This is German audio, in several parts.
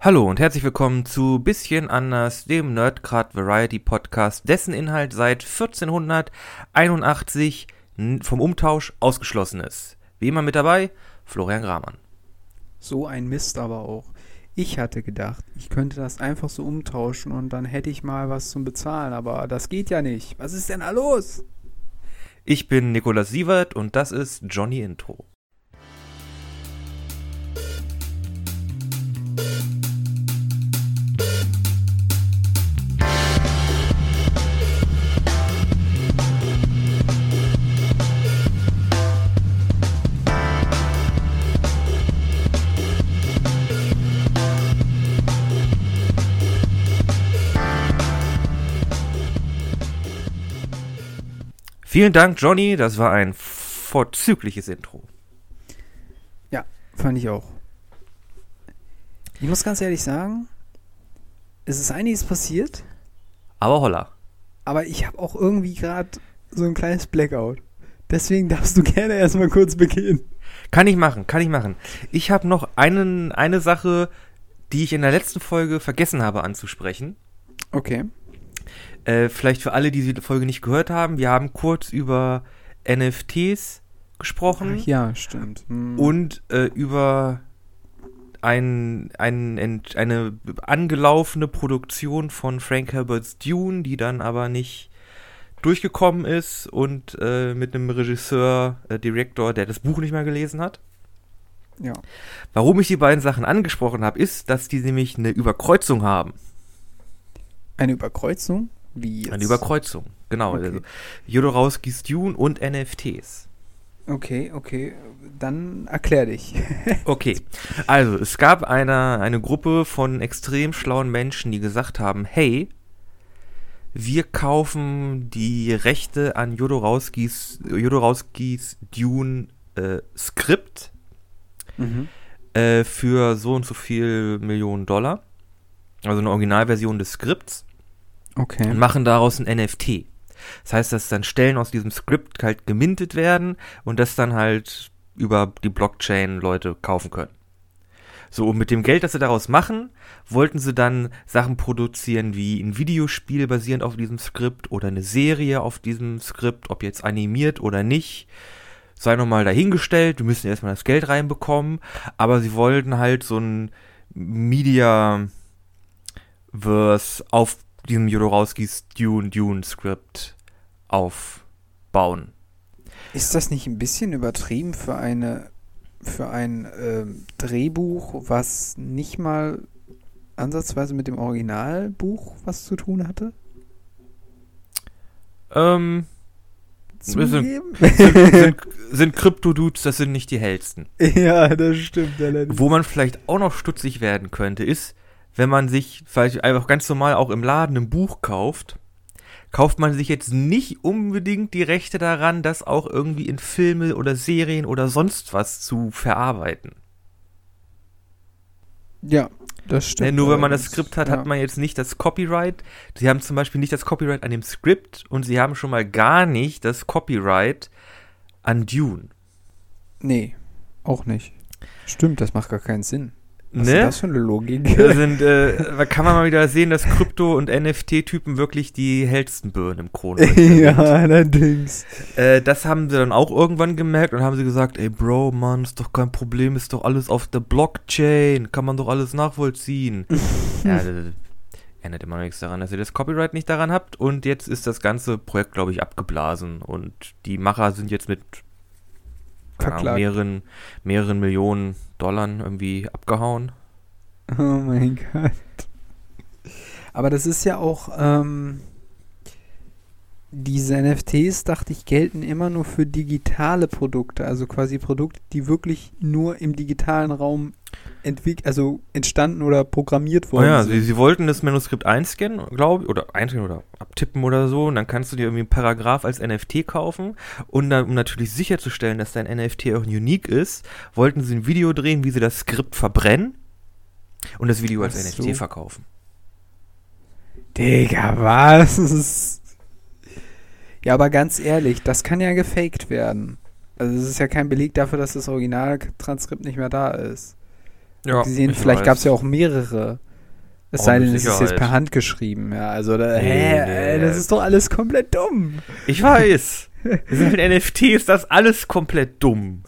Hallo und herzlich willkommen zu Bisschen anders, dem Nerdcard Variety Podcast, dessen Inhalt seit 1481 vom Umtausch ausgeschlossen ist. Wie immer mit dabei, Florian Gramann. So ein Mist aber auch. Ich hatte gedacht, ich könnte das einfach so umtauschen und dann hätte ich mal was zum Bezahlen, aber das geht ja nicht. Was ist denn da los? Ich bin Nikolaus Sievert und das ist Johnny Intro. Vielen Dank, Johnny. Das war ein vorzügliches Intro. Ja, fand ich auch. Ich muss ganz ehrlich sagen, es ist einiges passiert. Aber holla. Aber ich habe auch irgendwie gerade so ein kleines Blackout. Deswegen darfst du gerne erstmal kurz beginnen. Kann ich machen, kann ich machen. Ich habe noch einen, eine Sache, die ich in der letzten Folge vergessen habe anzusprechen. Okay. Äh, vielleicht für alle, die die Folge nicht gehört haben, wir haben kurz über NFTs gesprochen. Ach, ja, stimmt. Hm. Und äh, über ein, ein, eine angelaufene Produktion von Frank Herberts Dune, die dann aber nicht durchgekommen ist und äh, mit einem Regisseur, äh, Director, der das Buch nicht mehr gelesen hat. Ja. Warum ich die beiden Sachen angesprochen habe, ist, dass die nämlich eine Überkreuzung haben. Eine Überkreuzung? Wie jetzt? Eine Überkreuzung, genau. Okay. Also Jodorowskis Dune und NFTs. Okay, okay. Dann erklär dich. Okay, also es gab eine, eine Gruppe von extrem schlauen Menschen, die gesagt haben, hey, wir kaufen die Rechte an Jodorowskis, Jodorowskis Dune äh, Skript mhm. äh, für so und so viel Millionen Dollar. Also eine Originalversion des Skripts. Okay. und machen daraus ein NFT. Das heißt, dass dann Stellen aus diesem Skript halt gemintet werden und das dann halt über die Blockchain Leute kaufen können. So, und mit dem Geld, das sie daraus machen, wollten sie dann Sachen produzieren wie ein Videospiel basierend auf diesem Skript oder eine Serie auf diesem Skript, ob jetzt animiert oder nicht. Sei nochmal dahingestellt, wir müssen erstmal das Geld reinbekommen, aber sie wollten halt so ein Media-Verse auf diesem Jodorowskis Dune Dune Skript aufbauen. Ist das nicht ein bisschen übertrieben für eine für ein ähm, Drehbuch, was nicht mal ansatzweise mit dem Originalbuch was zu tun hatte? Ähm, Zugeben? sind, sind Krypto-Dudes, das sind nicht die hellsten. ja, das stimmt allerdings. Wo man vielleicht auch noch stutzig werden könnte, ist, wenn man sich vielleicht einfach ganz normal auch im Laden ein Buch kauft, kauft man sich jetzt nicht unbedingt die Rechte daran, das auch irgendwie in Filme oder Serien oder sonst was zu verarbeiten. Ja, das Ne, stimmt. nur wenn man das. Skript hat, ja. hat man jetzt nicht das Copyright. Sie haben zum Beispiel nicht das Copyright an dem Skript und sie haben schon mal gar nicht das Copyright an Dune. Nee, auch nicht. Stimmt, das macht gar keinen Sinn. Was ist Ne? das für eine Logik? Da sind, äh, kann man mal wieder sehen, dass Krypto- und NFT-Typen wirklich die hellsten Birnen im ja, sind. allerdings. Äh, das haben sie dann auch irgendwann gemerkt und haben sie gesagt, ey Bro, Mann, ist doch kein Problem, ist doch alles auf der Blockchain, kann man doch alles nachvollziehen. ja, das ändert immer noch nichts daran, dass ihr das Copyright nicht daran habt und jetzt ist das ganze Projekt, glaube ich, abgeblasen und die Macher sind jetzt mit Ahnung, mehreren, mehreren Millionen Dollar irgendwie abgehauen. Oh mein Gott. Aber das ist ja auch, ähm, diese NFTs, dachte ich, gelten immer nur für digitale Produkte, also quasi Produkte, die wirklich nur im digitalen Raum entwickelt, also entstanden oder programmiert Oh worden ja, sind. sie, sie wollten das Manuskript einscannen, glaube ich, oder einscannen oder abtippen oder so, und dann kannst du dir irgendwie einen Paragraph als NFT kaufen. Und dann, um natürlich sicherzustellen, dass dein NFT auch unique ist, wollten sie ein Video drehen, wie sie das Skript verbrennen und das Video als Ach NFT so. verkaufen. Digga, was? Ja, aber ganz ehrlich, das kann ja gefaked werden. Also es ist ja kein Beleg dafür, dass das Originaltranskript nicht mehr da ist. Ja, gesehen, ich vielleicht gab es ja auch mehrere. Es Oh, sei denn, es ist jetzt per Hand geschrieben, ja. Also, da, Nee, hä, nee. ey, das ist doch alles komplett dumm. Ich weiß. Mit NFT ist das alles komplett dumm.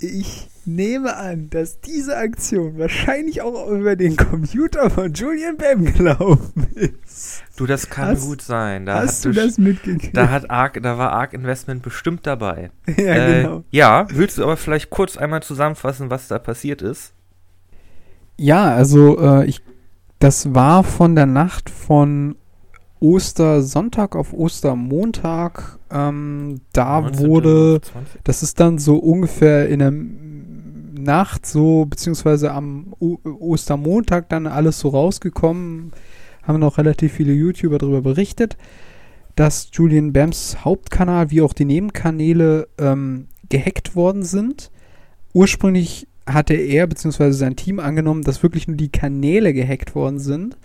Ich nehme an, dass diese Aktion wahrscheinlich auch über den Computer von Julian Bam gelaufen ist. Du, das kann Hast- gut sein. Da Hast du das mitgekriegt? Da hat Arc, da war Arc Investment bestimmt dabei. ja, äh, genau. ja, willst du aber vielleicht kurz einmal zusammenfassen, was da passiert ist? Ja, also äh, ich, das war von der Nacht von Ostersonntag auf Ostermontag. Ähm, da 19. wurde, 20? das ist dann so ungefähr in der Nacht so, beziehungsweise am o Ostermontag dann alles so rausgekommen. Haben noch relativ viele YouTuber darüber berichtet, dass Julian Bams Hauptkanal wie auch die Nebenkanäle ähm, gehackt worden sind. Ursprünglich hatte er bzw. sein Team angenommen, dass wirklich nur die Kanäle gehackt worden sind.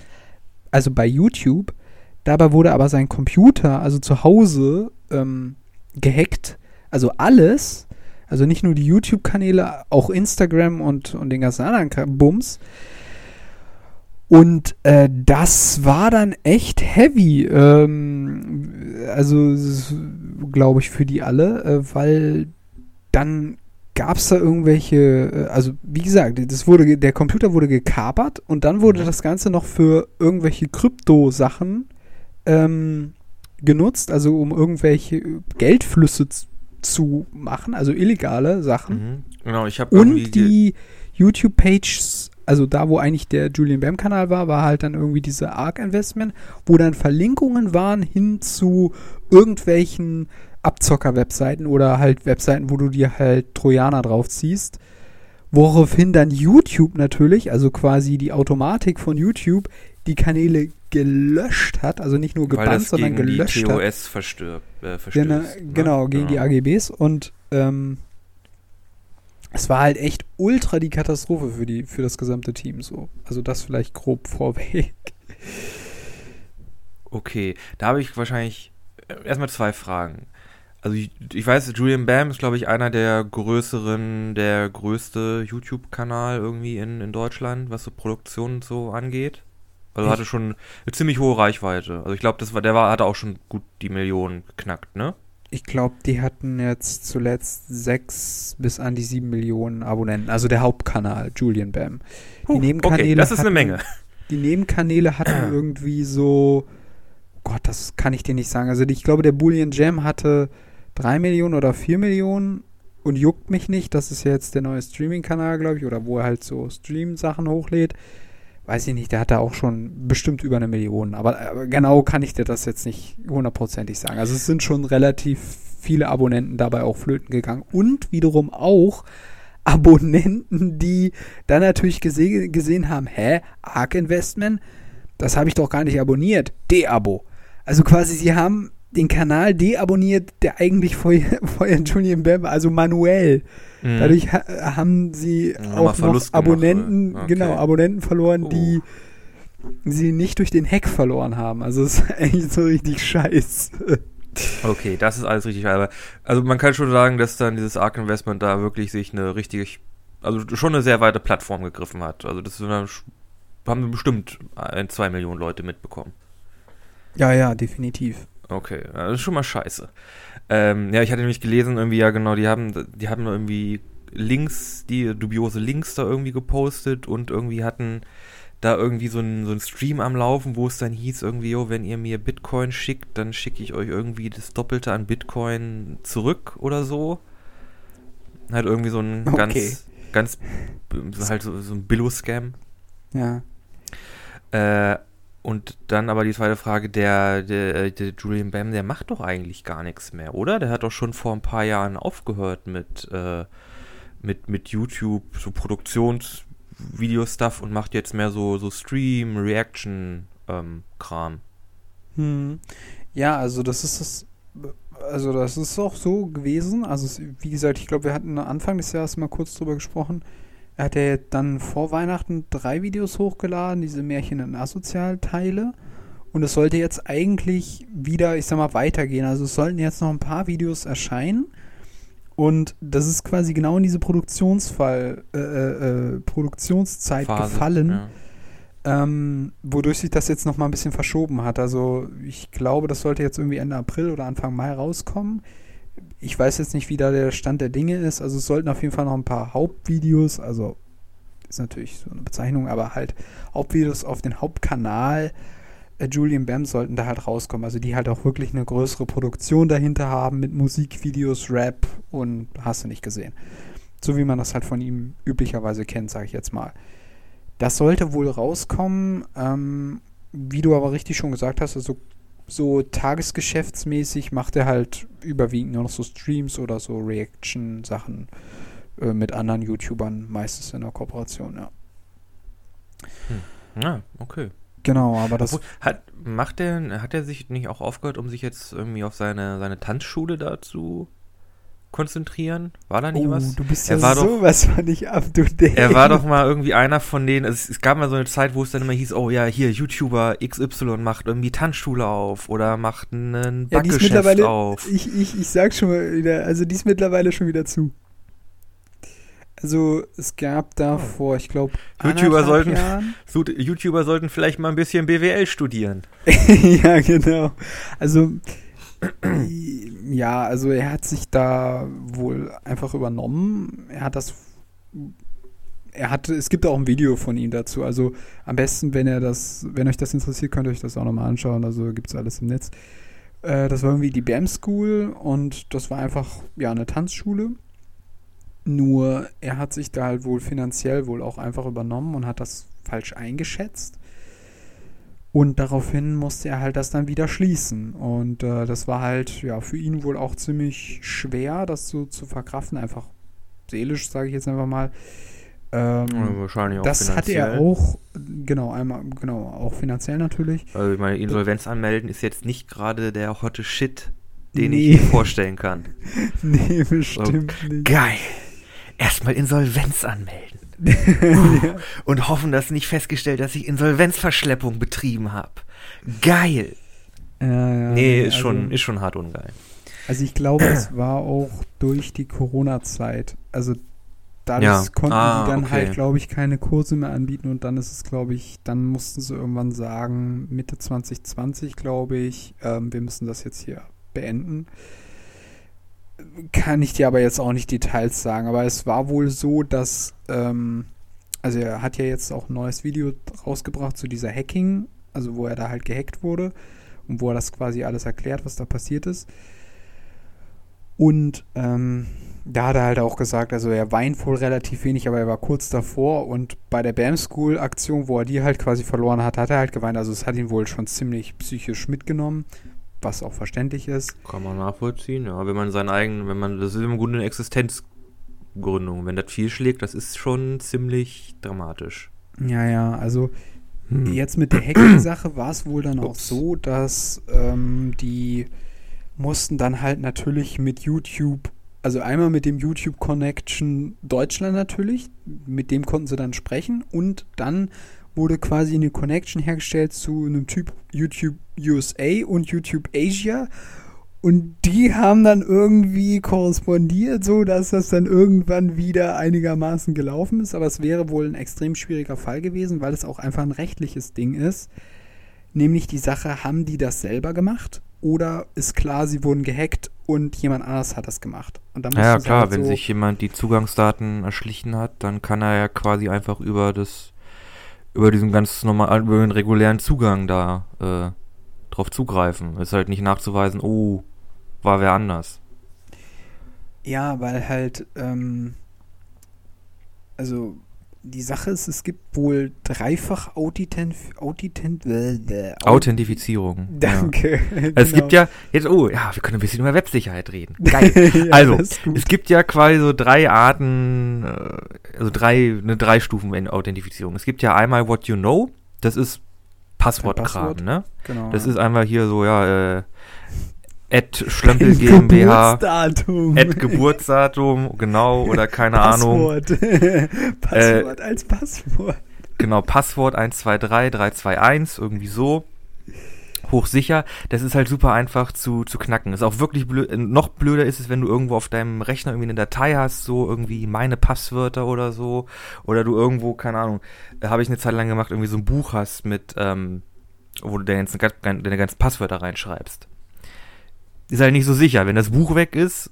Also bei YouTube. Dabei wurde aber sein Computer, also zu Hause, ähm, gehackt. Also alles. Also nicht nur die YouTube-Kanäle, auch Instagram und, und den ganzen anderen Bums. Und äh, das war dann echt heavy. Ähm, also, glaube ich, für die alle, äh, weil dann gab es da irgendwelche, äh, also wie gesagt, das wurde, der Computer wurde gekapert und dann wurde Mhm. das Ganze noch für irgendwelche Krypto-Sachen ähm, genutzt, also um irgendwelche Geldflüsse z- zu machen, also illegale Sachen. Mhm. Genau, ich habe Und die YouTube-Pages, also da, wo eigentlich der Julian Bam-Kanal war, war halt dann irgendwie diese ARC-Investment, wo dann Verlinkungen waren hin zu irgendwelchen Abzocker-Webseiten oder halt Webseiten, wo du dir halt Trojaner draufziehst. Woraufhin dann YouTube natürlich, also quasi die Automatik von YouTube, die Kanäle gelöscht hat, also nicht nur gebannt, sondern gegen die gelöscht hat. TOS verstirbt, äh, verstößt. Genau, ne? genau gegen die Genau. AGBs und ähm, es war halt echt ultra die Katastrophe für die für das gesamte Team so. Also das vielleicht grob vorweg. Okay, da habe ich wahrscheinlich äh, erstmal zwei Fragen. Also ich, ich weiß, Julian Bam ist, glaube ich, einer der größeren, der größte YouTube-Kanal irgendwie in, in Deutschland, was so Produktion und so angeht. Also hatte schon eine ziemlich hohe Reichweite. Also ich glaube, das war, der war, hatte auch schon gut die Millionen geknackt, ne? Ich glaube, die hatten jetzt zuletzt sechs bis an die sieben Millionen Abonnenten. Also der Hauptkanal, Julian Bam. Huh, Nebenkanäle okay, das ist eine Menge. Die Nebenkanäle hatten irgendwie so, Gott, das kann ich dir nicht sagen. Also ich glaube, der Boolean Jam hatte drei Millionen oder vier Millionen und juckt mich nicht. Das ist ja jetzt der neue Streaming-Kanal, glaube ich, oder wo er halt so Stream-Sachen hochlädt. Weiß ich nicht, der hatte auch schon bestimmt über eine Million. Aber, genau kann ich dir das jetzt nicht hundertprozentig sagen. Also es sind schon relativ viele Abonnenten dabei auch flöten gegangen. Und wiederum auch Abonnenten, die dann natürlich gese gesehen haben, hä, Arc Investment, das habe ich doch gar nicht abonniert. De-Abo. Also quasi, sie haben den Kanal deabonniert, der eigentlich vorher, vorher Julian Bam, also manuell. Mhm. Dadurch ha haben sie wir auch noch Verlust gemacht, Abonnenten, oder? Okay. genau, Abonnenten verloren, Oh. die sie nicht durch den Hack verloren haben. Also es ist eigentlich so richtig scheiße. Okay, das ist alles richtig. Aber, also man kann schon sagen, dass dann dieses Arc Investment da wirklich sich eine richtige, also schon eine sehr weite Plattform gegriffen hat. Also das eine, haben bestimmt ein, zwei Millionen Leute mitbekommen. Ja, ja, definitiv. Okay, ja, das ist schon mal scheiße. Ähm, ja, ich hatte nämlich gelesen, irgendwie, ja genau, die haben, die haben irgendwie Links, die dubiose Links da irgendwie gepostet und irgendwie hatten da irgendwie so ein, so ein Stream am Laufen, wo es dann hieß, irgendwie, jo, wenn ihr mir Bitcoin schickt, dann schicke ich euch irgendwie das Doppelte an Bitcoin zurück oder so. Halt irgendwie so ein Okay. ganz, ganz, halt so, so ein Billo-Scam. Ja. Äh, und dann aber die zweite Frage, der, der, der Julian Bam, der macht doch eigentlich gar nichts mehr, oder? Der hat doch schon vor ein paar Jahren aufgehört mit, äh, mit, mit YouTube, so Produktionsvideo-Stuff und macht jetzt mehr so, so Stream, Reaction-Kram. Hm. Ja, also das ist das. Also das ist auch so gewesen. Also wie gesagt, ich glaube, wir hatten Anfang des Jahres mal kurz drüber gesprochen. Er hat ja dann vor Weihnachten drei Videos hochgeladen, diese Märchen in Asozial-Teile. Und es sollte jetzt eigentlich wieder, ich sag mal, weitergehen. Also es sollten jetzt noch ein paar Videos erscheinen. Und das ist quasi genau in diese Produktionsfall, äh, äh, Produktionszeit Phase, gefallen, ja. ähm, wodurch sich das jetzt nochmal ein bisschen verschoben hat. Also ich glaube, das sollte jetzt irgendwie Ende April oder Anfang Mai rauskommen. Ich weiß jetzt nicht, wie da der Stand der Dinge ist. Also es sollten auf jeden Fall noch ein paar Hauptvideos, also ist natürlich so eine Bezeichnung, aber halt Hauptvideos auf den Hauptkanal äh, Julian Bam sollten da halt rauskommen. Also die halt auch wirklich eine größere Produktion dahinter haben mit Musikvideos, Rap und hast du nicht gesehen. So wie man das halt von ihm üblicherweise kennt, sage ich jetzt mal. Das sollte wohl rauskommen, ähm, wie du aber richtig schon gesagt hast, also so tagesgeschäftsmäßig macht er halt überwiegend nur noch so Streams oder so Reaction-Sachen äh, mit anderen YouTubern, meistens in der Kooperation, ja. Ja, okay. Genau, aber das. Obwohl, hat, macht der, hat er sich nicht auch aufgehört, um sich jetzt irgendwie auf seine, seine Tanzschule da zu konzentrieren? War da nicht oh, was? du bist Er ja war doch- sowas von nicht up to date. Er war doch mal irgendwie einer von denen, es, es gab mal so eine Zeit, wo es dann immer hieß, oh ja, hier, YouTuber XY macht irgendwie Tanzschule auf oder macht einen ja, die Backgeschäft mittlerweile. auf. Ich, ich, ich sag schon mal wieder, also die ist mittlerweile schon wieder zu. Also es gab da vor, ich glaube, YouTuber sollten- Jahren. YouTuber sollten vielleicht mal ein bisschen BWL studieren. ja, genau. Also, ja, also er hat sich da wohl einfach übernommen. Er hat das. Er hatte, es gibt auch ein Video von ihm dazu. Also am besten, wenn er das, wenn euch das interessiert, könnt ihr euch das auch nochmal anschauen. Also gibt es alles im Netz. Äh, das war irgendwie die BAM School und das war einfach ja eine Tanzschule. Nur er hat sich da halt wohl finanziell wohl auch einfach übernommen und hat das falsch eingeschätzt. Und daraufhin musste er halt das dann wieder schließen. Und äh, das war halt ja für ihn wohl auch ziemlich schwer, das so zu verkraften. Einfach seelisch, sage ich jetzt einfach mal. Ähm, Ja, wahrscheinlich auch das hatte er auch, genau, einmal, genau, auch finanziell natürlich. Also ich meine, Insolvenz anmelden ist jetzt nicht gerade der hotte Shit, den Nee. ich mir vorstellen kann. nee, bestimmt nicht. Geil. Erstmal Insolvenz anmelden. Ja. Und hoffen, dass nicht festgestellt, dass ich Insolvenzverschleppung betrieben habe. Geil. Ja, nee, ist also- schon, ist schon hart ungeil. Also ich glaube, es war auch durch die Corona-Zeit. Also dadurch Ja. konnten Ah, die dann okay. halt, glaube ich, keine Kurse mehr anbieten und dann ist es, glaube ich, dann mussten sie irgendwann sagen, Mitte 2020, glaube ich, ähm, wir müssen das jetzt hier beenden. Kann ich dir aber jetzt auch nicht Details sagen, aber es war wohl so, dass, ähm, also er hat ja jetzt auch ein neues Video rausgebracht zu dieser Hacking, also wo er da halt gehackt wurde und wo er das quasi alles erklärt, was da passiert ist. Und ähm, da hat er halt auch gesagt, also er weint wohl relativ wenig, aber er war kurz davor und bei der BAM School Aktion, wo er die halt quasi verloren hat, hat er halt geweint. Also es hat ihn wohl schon ziemlich psychisch mitgenommen, was auch verständlich ist. Kann man nachvollziehen, ja. Wenn man seinen eigenen, wenn man, das ist im Grunde eine Existenzgründung. Wenn das viel schlägt, das ist schon ziemlich dramatisch. Ja, ja, also Hm. Jetzt mit der Hacking-Sache war es wohl dann auch Ups. so, dass ähm, die mussten dann halt natürlich mit YouTube, also einmal mit dem YouTube Connection Deutschland natürlich, mit dem konnten sie dann sprechen und dann wurde quasi eine Connection hergestellt zu einem Typ YouTube USA und YouTube Asia und die haben dann irgendwie korrespondiert, so dass das dann irgendwann wieder einigermaßen gelaufen ist. Aber es wäre wohl ein extrem schwieriger Fall gewesen, weil es auch einfach ein rechtliches Ding ist. Nämlich die Sache, haben die das selber gemacht? Oder ist klar, sie wurden gehackt und jemand anders hat das gemacht? Und dann Ja, klar, halt wenn so- sich jemand die Zugangsdaten erschlichen hat, dann kann er ja quasi einfach über das, über diesen ganz normalen, über den regulären Zugang da äh, drauf zugreifen. Ist halt nicht nachzuweisen, oh, war wer anders. Ja, weil halt, ähm, also die Sache ist, es gibt wohl dreifach Authent, Authent, Aut- Authentifizierung. Danke. Ja. Es genau. gibt ja, jetzt, oh, ja, wir können ein bisschen über Websicherheit reden. Geil. ja, Also. Es gibt ja quasi so drei Arten, äh, also drei, eine drei Stufen in Authentifizierung. Es gibt ja einmal What You Know, das ist Passwortkram, Passwort. ne? genau, Das ist einmal hier so, ja, äh, Ad Schlömpel GmbH, Geburtsdatum. Ad Geburtsdatum, genau, oder keine Ahnung. Passwort. Passwort als Passwort. Genau, Passwort 123321, irgendwie so. hochsicher. Das ist halt super einfach zu, zu knacken. Ist auch wirklich blöd. Noch blöder ist es, wenn du irgendwo auf deinem Rechner irgendwie eine Datei hast, so irgendwie meine Passwörter oder so. Oder du irgendwo, keine Ahnung, äh, habe ich eine Zeit lang gemacht, irgendwie so ein Buch hast mit, ähm, wo du deine, deine ganzen Passwörter reinschreibst. Ist halt nicht so sicher. Wenn das Buch weg ist,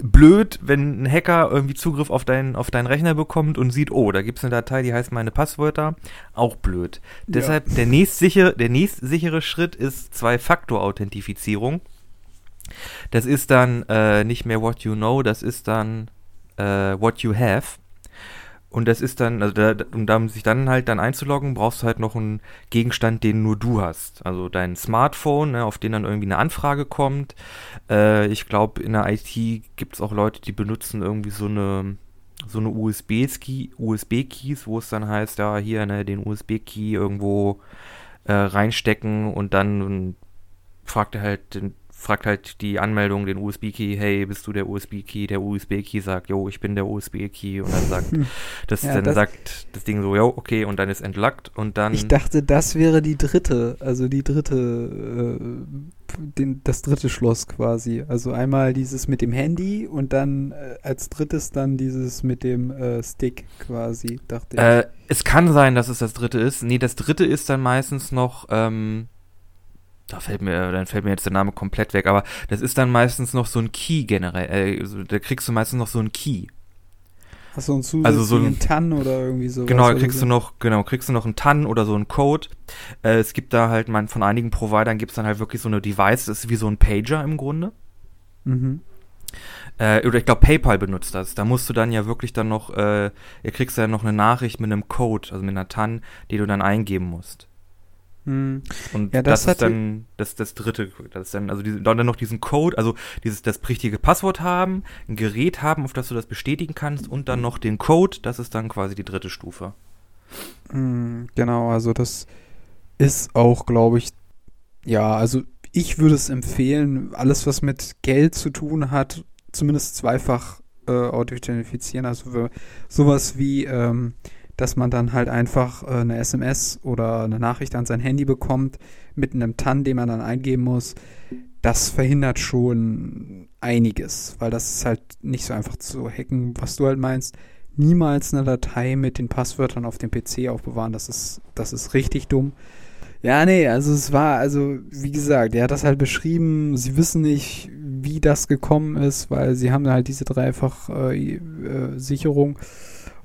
blöd, wenn ein Hacker irgendwie Zugriff auf, dein, auf deinen Rechner bekommt und sieht, oh, da gibt es eine Datei, die heißt meine Passwörter. Auch blöd. Ja. Deshalb der nächstsichere, der nächstsichere Schritt ist Zwei-Faktor-Authentifizierung. Das ist dann äh, nicht mehr what you know, das ist dann äh, what you have. Und das ist dann, also da, um da, sich dann halt dann einzuloggen, brauchst du halt noch einen Gegenstand, den nur du hast. Also dein Smartphone, ne, auf den dann irgendwie eine Anfrage kommt. Äh, ich glaube, in der IT gibt es auch Leute, die benutzen irgendwie so eine so eine USB-Keys, USB wo es dann heißt, ja, hier ne, den USB-Key irgendwo äh, reinstecken und dann fragt er halt den fragt halt die Anmeldung den USB-Key, hey, bist du der USB-Key? Der USB-Key sagt, yo, ich bin der USB-Key und dann sagt das, ja, dann das sagt das Ding so, yo, okay, und dann ist entlockt und dann. Ich dachte, das wäre die dritte, also die dritte, äh, den, das dritte Schloss quasi. Also einmal dieses mit dem Handy und dann äh, als drittes dann dieses mit dem äh, Stick quasi, dachte ich. Äh, es kann sein, dass es das dritte ist. Nee, das dritte ist dann meistens noch, ähm, da fällt mir, dann fällt mir jetzt der Name komplett weg, aber das ist dann meistens noch so ein Key generell, äh, also, da kriegst du meistens noch so ein Key. Hast du einen zusätzlichen also so ein, TAN oder irgendwie so? Genau, kriegst du noch, genau, kriegst du noch einen TAN oder so einen Code. Äh, es gibt da halt, man, von einigen Providern gibt es dann halt wirklich so eine Device, das ist wie so ein Pager im Grunde. Mhm. Äh, oder ich glaube, PayPal benutzt das. Da musst du dann ja wirklich dann noch, äh, ihr kriegst ja noch eine Nachricht mit einem Code, also mit einer TAN, die du dann eingeben musst. Hm. Und ja, das, das ist dann das, das dritte, das ist dann, also diese, dann noch diesen Code, also dieses, das richtige Passwort haben, ein Gerät haben, auf das du das bestätigen kannst und dann noch den Code, das ist dann quasi die dritte Stufe. Hm, genau, also das ist auch, glaube ich, ja, also ich würde es empfehlen, alles was mit Geld zu tun hat, zumindest zweifach äh, authentifizieren, also sowas wie, ähm, dass man dann halt einfach äh, eine SMS oder eine Nachricht an sein Handy bekommt mit einem TAN, den man dann eingeben muss. Das verhindert schon einiges, weil das ist halt nicht so einfach zu hacken, was du halt meinst. Niemals eine Datei mit den Passwörtern auf dem PC aufbewahren, das ist, das ist richtig dumm. Ja, nee, also es war, also wie gesagt, er hat das halt beschrieben, sie wissen nicht, wie das gekommen ist, weil sie haben halt diese dreifach äh, äh, Sicherung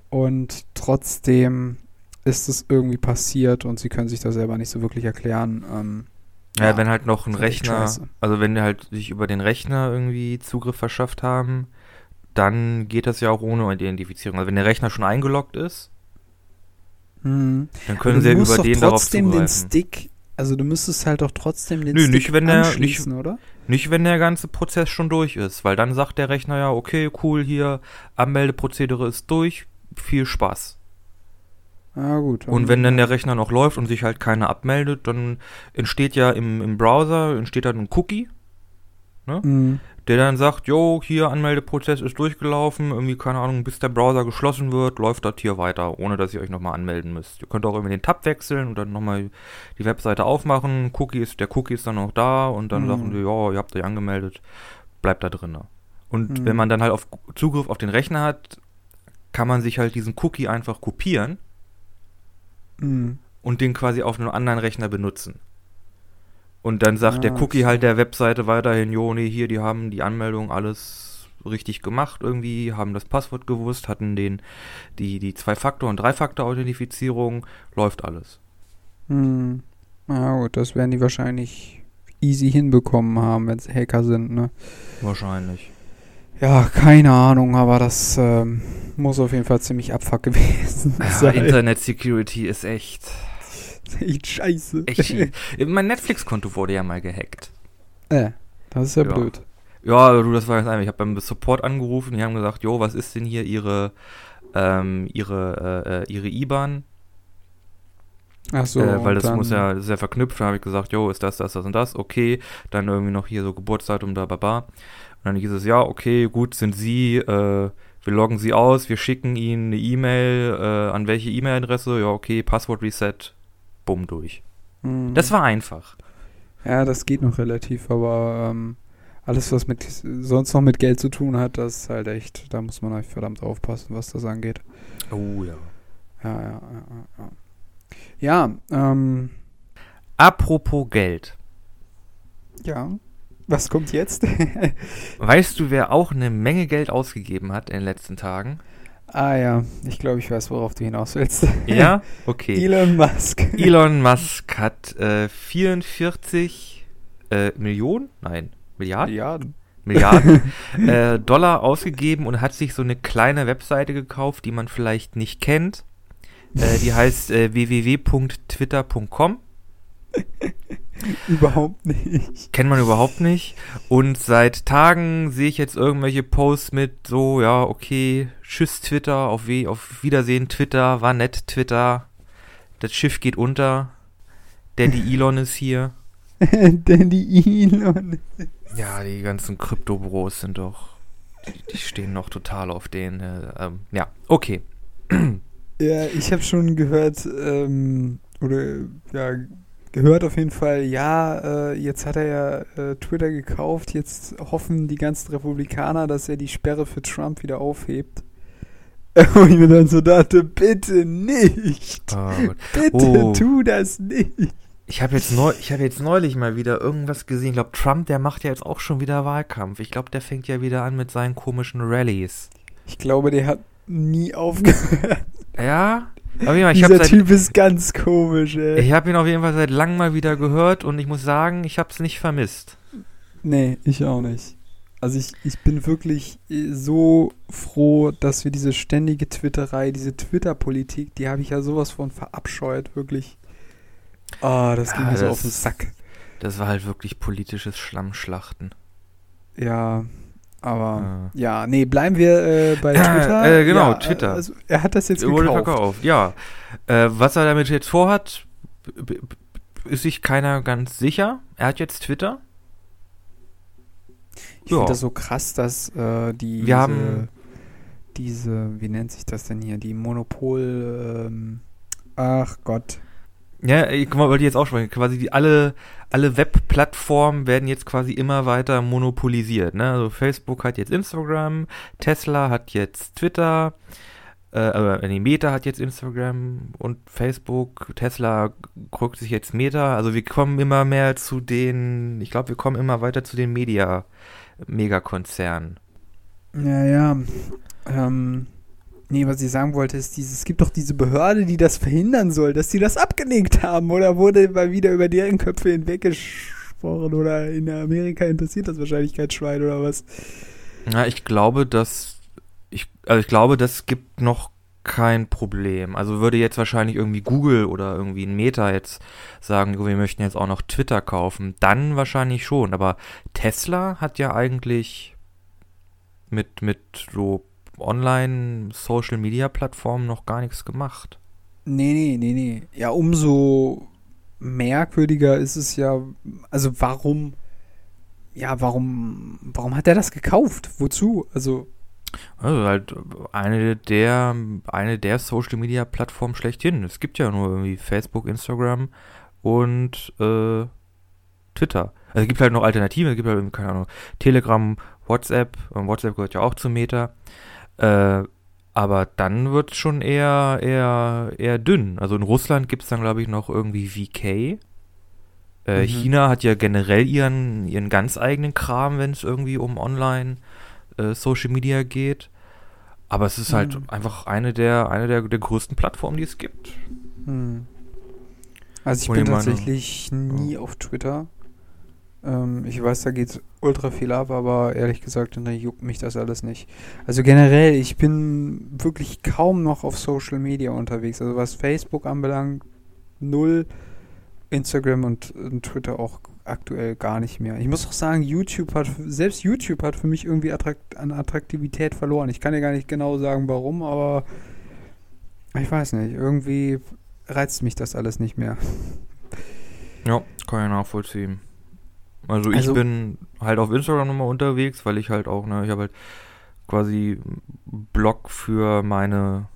und trotzdem ist es irgendwie passiert und sie können sich da selber nicht so wirklich erklären. Ähm, ja, ja, wenn halt noch ein Rechner, also wenn die halt sich über den Rechner irgendwie Zugriff verschafft haben, dann geht das ja auch ohne Identifizierung. Also wenn der Rechner schon eingeloggt ist, hm. dann können sie ja über den darauf zugreifen. den Stick, also du müsstest halt auch trotzdem den Nö, Stick nicht, wenn der, nicht, oder? Nicht, wenn der ganze Prozess schon durch ist, weil dann sagt der Rechner ja, okay, cool, hier, Anmeldeprozedere ist durch, viel Spaß. Ah, gut. Und wenn dann der Rechner noch läuft und sich halt keiner abmeldet, dann entsteht ja im, im Browser, entsteht dann ein Cookie, ne? Mhm. der dann sagt, jo, hier Anmeldeprozess ist durchgelaufen, irgendwie, keine Ahnung, bis der Browser geschlossen wird, läuft das hier weiter, ohne dass ihr euch nochmal anmelden müsst. Ihr könnt auch irgendwie den Tab wechseln und dann nochmal die Webseite aufmachen, Cookie ist, der Cookie ist dann noch da und dann mhm. sagen die, ja, ihr habt euch angemeldet, bleibt da drin. Und mhm. wenn man dann halt auf Zugriff auf den Rechner hat kann man sich halt diesen Cookie einfach kopieren mhm. und den quasi auf einem anderen Rechner benutzen. Und dann sagt ah, der Cookie halt der Webseite weiterhin, jo, nee, hier, die haben die Anmeldung alles richtig gemacht irgendwie, haben das Passwort gewusst, hatten den, die, die Zwei-Faktor- und Drei-Faktor-Authentifizierung, läuft alles. Hm. Na gut, das werden die wahrscheinlich easy hinbekommen haben, wenn es Hacker sind, ne? Wahrscheinlich. Ja, keine Ahnung, aber das ähm, muss auf jeden Fall ziemlich abfuck gewesen sein. Ja, Internet Security ist echt. echt scheiße. Echt mein Netflix-Konto wurde ja mal gehackt. Äh, das ist ja, ja. blöd. Ja, du, das war ganz einfach. Ich habe beim Support angerufen, die haben gesagt, jo, was ist denn hier ihre, ähm, ihre, äh, äh ihre IBAN? Ach so. Äh, weil das muss ja, das ist ja verknüpft. Dann habe ich gesagt, jo, ist das, das, das und das, okay. Dann irgendwie noch hier so Geburtsdatum, da, baba. Dann hieß es, ja, okay, gut, sind Sie, äh, wir loggen Sie aus, wir schicken Ihnen eine E-Mail, äh, an welche E-Mail-Adresse? Ja, okay, Passwort Reset, bumm, durch. Hm. Das war einfach. Ja, das geht noch relativ, aber ähm, alles, was mit sonst noch mit Geld zu tun hat, das ist halt echt, da muss man halt verdammt aufpassen, was das angeht. Oh ja. Ja, ja, ja, ja. Ja, ähm, Apropos Geld. ja. Was kommt jetzt? Weißt du, wer auch eine Menge Geld ausgegeben hat in den letzten Tagen? ah ja, ich glaube, ich weiß, worauf du hinaus willst. Ja? Okay. Elon Musk. Elon Musk hat äh, 44 äh, Millionen, nein, Milliarden, Milliarden. Milliarden äh, Dollar ausgegeben und hat sich so eine kleine Webseite gekauft, die man vielleicht nicht kennt. Äh, die heißt äh, www.twitter.com. Überhaupt nicht. Kennt man überhaupt nicht. Und seit Tagen sehe ich jetzt irgendwelche Posts mit so, ja, okay, tschüss Twitter, auf, We auf Wiedersehen Twitter, war nett Twitter, das Schiff geht unter, Daddy Elon ist hier. Die Elon. Ja, die ganzen Krypto-Bros sind doch, die, die stehen noch total auf den, äh, ähm, ja, okay. Ja, ich habe schon gehört, ähm, oder ja, gehört auf jeden Fall, ja, äh, jetzt hat er ja äh, Twitter gekauft, jetzt hoffen die ganzen Republikaner, dass er die Sperre für Trump wieder aufhebt. Und ich mir dann so dachte, bitte nicht. Oh. Bitte Oh. tu das nicht. Ich habe jetzt, neu, ich hab jetzt neulich mal wieder irgendwas gesehen. Ich glaube, Trump, der macht ja jetzt auch schon wieder Wahlkampf. Ich glaube, der fängt ja wieder an mit seinen komischen Rallies. Ich glaube, der hat nie aufgehört. Ja? Aber ich Dieser habe seit, Typ ist ganz komisch, ey. ich hab ihn auf jeden Fall seit langem mal wieder gehört und ich muss sagen, ich habe es nicht vermisst. Nee, ich auch nicht. Also ich, ich bin wirklich äh, so froh, dass wir diese ständige Twitterei, diese Twitter-Politik, die habe ich ja sowas von verabscheut, wirklich. Ah, das ging Ja, mir so auf den Sack. Das war halt wirklich politisches Schlammschlachten. Ja, aber Äh. ja, nee, bleiben wir äh, bei Twitter. Äh, genau, ja, Twitter. Also er hat das jetzt wurde gekauft. verkauft, ja. Äh, was er damit jetzt vorhat, ist sich keiner ganz sicher. Er hat jetzt Twitter. Ich Ja. finde das so krass, dass äh, die Wir haben- diese, wie nennt sich das denn hier, die Monopol, ähm, ach Gott, Ja, ich wollte ich jetzt auch sprechen. Quasi die, alle, alle Webplattformen werden jetzt quasi immer weiter monopolisiert. Ne? Also Facebook hat jetzt Instagram, Tesla hat jetzt Twitter, äh, nee, Meta hat jetzt Instagram und Facebook. Tesla guckt sich jetzt Meta. Also wir kommen immer mehr zu den, ich glaube, wir kommen immer weiter zu den Media, Megakonzernen. Ja, ja. Ähm, nee, was ich sagen wollte, ist, dieses, es gibt doch diese Behörde, die das verhindern soll, dass die das abgelegt haben. Oder wurde mal wieder über deren Köpfe hinweggesprochen? Oder in Amerika interessiert das Wahrscheinlichkeitsschwein oder was? Ja, ich glaube, dass ich, also ich glaube, das gibt noch kein Problem. Also würde jetzt wahrscheinlich irgendwie Google oder irgendwie ein Meta jetzt sagen, wir möchten jetzt auch noch Twitter kaufen, dann wahrscheinlich schon. Aber Tesla hat ja eigentlich mit, mit so Online-Social-Media-Plattformen noch gar nichts gemacht. Nee, nee, nee, nee. Ja, umso merkwürdiger ist es ja, also warum, ja, warum, warum hat er das gekauft? Wozu? Also, Also halt eine der, eine der Social Media Plattformen schlechthin. Es gibt ja nur irgendwie Facebook, Instagram und äh, Twitter. Also es gibt halt noch Alternativen, es gibt halt, keine Ahnung, Telegram, WhatsApp, und WhatsApp gehört ja auch zu Meta. Äh, aber dann wird es schon eher, eher, eher dünn. Also in Russland gibt es dann, glaube ich, noch irgendwie VK. Äh, Mhm. China hat ja generell ihren, ihren ganz eigenen Kram, wenn es irgendwie um Online äh, Social Media geht. Aber es ist halt Mhm. einfach eine der, eine der, der größten Plattformen, die es gibt. hm. Also ich Und bin ich meine- tatsächlich nie auf Twitter. Ähm, ich weiß, da geht ultra viel ab, aber ehrlich gesagt, da juckt mich das alles nicht. Also generell, ich bin wirklich kaum noch auf Social Media unterwegs. Also was Facebook anbelangt, null. Instagram und, und Twitter auch aktuell gar nicht mehr. Ich muss auch sagen, YouTube hat, selbst YouTube hat für mich irgendwie attrakt, an Attraktivität verloren. Ich kann dir gar nicht genau sagen, warum, aber ich weiß nicht. Irgendwie reizt mich das alles nicht mehr. Ja, kann ich nachvollziehen. Also ich Also- bin halt auf Instagram nochmal unterwegs, weil ich halt auch, ne, ich habe halt quasi Blog für meine,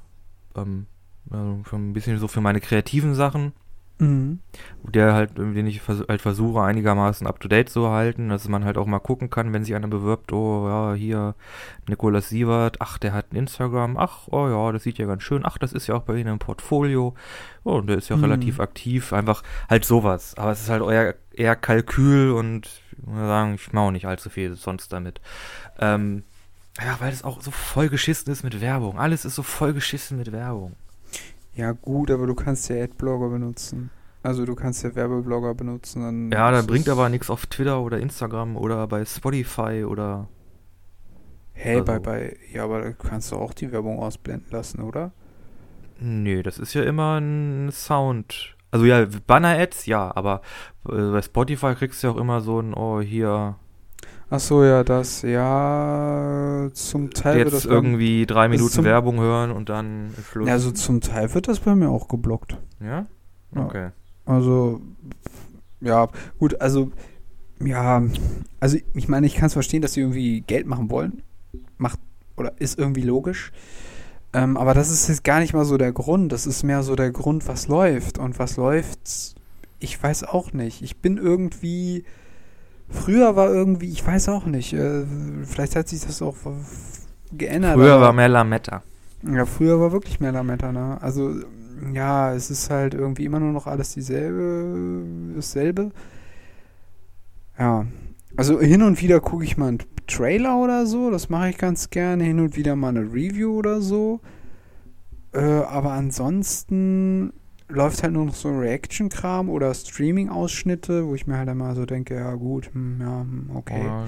ähm, also für ein bisschen so für meine kreativen Sachen. Mhm. der halt, den ich vers halt versuche, einigermaßen up to date zu halten, dass man halt auch mal gucken kann, wenn sich einer bewirbt, oh ja, hier Nikolaus Sievert, ach, der hat ein Instagram, ach, oh ja, das sieht ja ganz schön, ach, das ist ja auch bei Ihnen im Portfolio, oh, und der ist ja Mhm. relativ aktiv, einfach halt sowas. Aber es ist halt eher, eher Kalkül und ich muss sagen, ich mache auch nicht allzu viel sonst damit. Ähm, ja, weil es auch so voll geschissen ist mit Werbung. Alles ist so voll geschissen mit Werbung. Ja, gut, aber du kannst ja Adblogger benutzen. Also du kannst ja Werbeblogger benutzen. Dann Ja, da bringt aber nichts auf Twitter oder Instagram oder bei Spotify oder. Hey, bei, also- bei, ja, aber da kannst du auch die Werbung ausblenden lassen, oder? Nee, das ist ja immer ein Sound. Also ja, Banner-Ads, ja, aber äh, bei Spotify kriegst du ja auch immer so ein, oh, hier, Ach so, ja, das, ja, zum Teil wird das jetzt irgendwie drei ist Minuten Werbung hören und dann Schluss. Ja, also zum Teil wird das bei mir auch geblockt. ja? Ja. Okay. Also, ja, gut, also, ja, also ich meine, ich kann es verstehen, dass sie irgendwie Geld machen wollen. Macht, oder ist irgendwie logisch. Ähm, aber das ist jetzt gar nicht mal so der Grund. Das ist mehr so der Grund, was läuft. Und was läuft, ich weiß auch nicht. Ich bin irgendwie, früher war irgendwie, ich weiß auch nicht, äh, vielleicht hat sich das auch geändert. Früher aber- war mehr Lametta. ja, früher war wirklich mehr Lametta, ne? Also, ja, es ist halt irgendwie immer nur noch alles dieselbe, dasselbe. Ja. Also hin und wieder gucke ich mal einen Trailer oder so, das mache ich ganz gerne. Hin und wieder mal eine Review oder so. Äh, aber ansonsten läuft halt nur noch so Reaction-Kram oder Streaming-Ausschnitte, wo ich mir halt immer so denke, ja gut, hm, ja, hm, okay. Oder-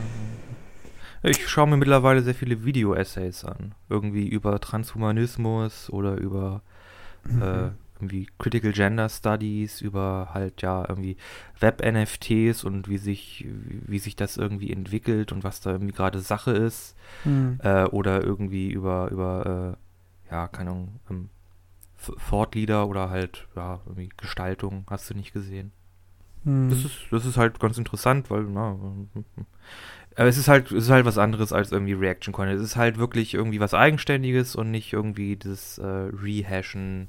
Ich schaue mir mittlerweile sehr viele Video-Essays an. Irgendwie über Transhumanismus oder über Mhm. äh, irgendwie Critical Gender Studies, über halt ja irgendwie Web-NFTs und wie sich, wie, wie sich das irgendwie entwickelt und was da irgendwie gerade Sache ist. Hm. Äh, oder irgendwie über, über äh, ja, keine Ahnung, ähm, Thought-Leader oder halt, ja, irgendwie Gestaltung, hast du nicht gesehen. Hm. Das ist, das ist halt ganz interessant, weil, na, aber es ist halt, es ist halt was anderes als irgendwie Reaction Content. Es ist halt wirklich irgendwie was Eigenständiges und nicht irgendwie das äh, Rehashen,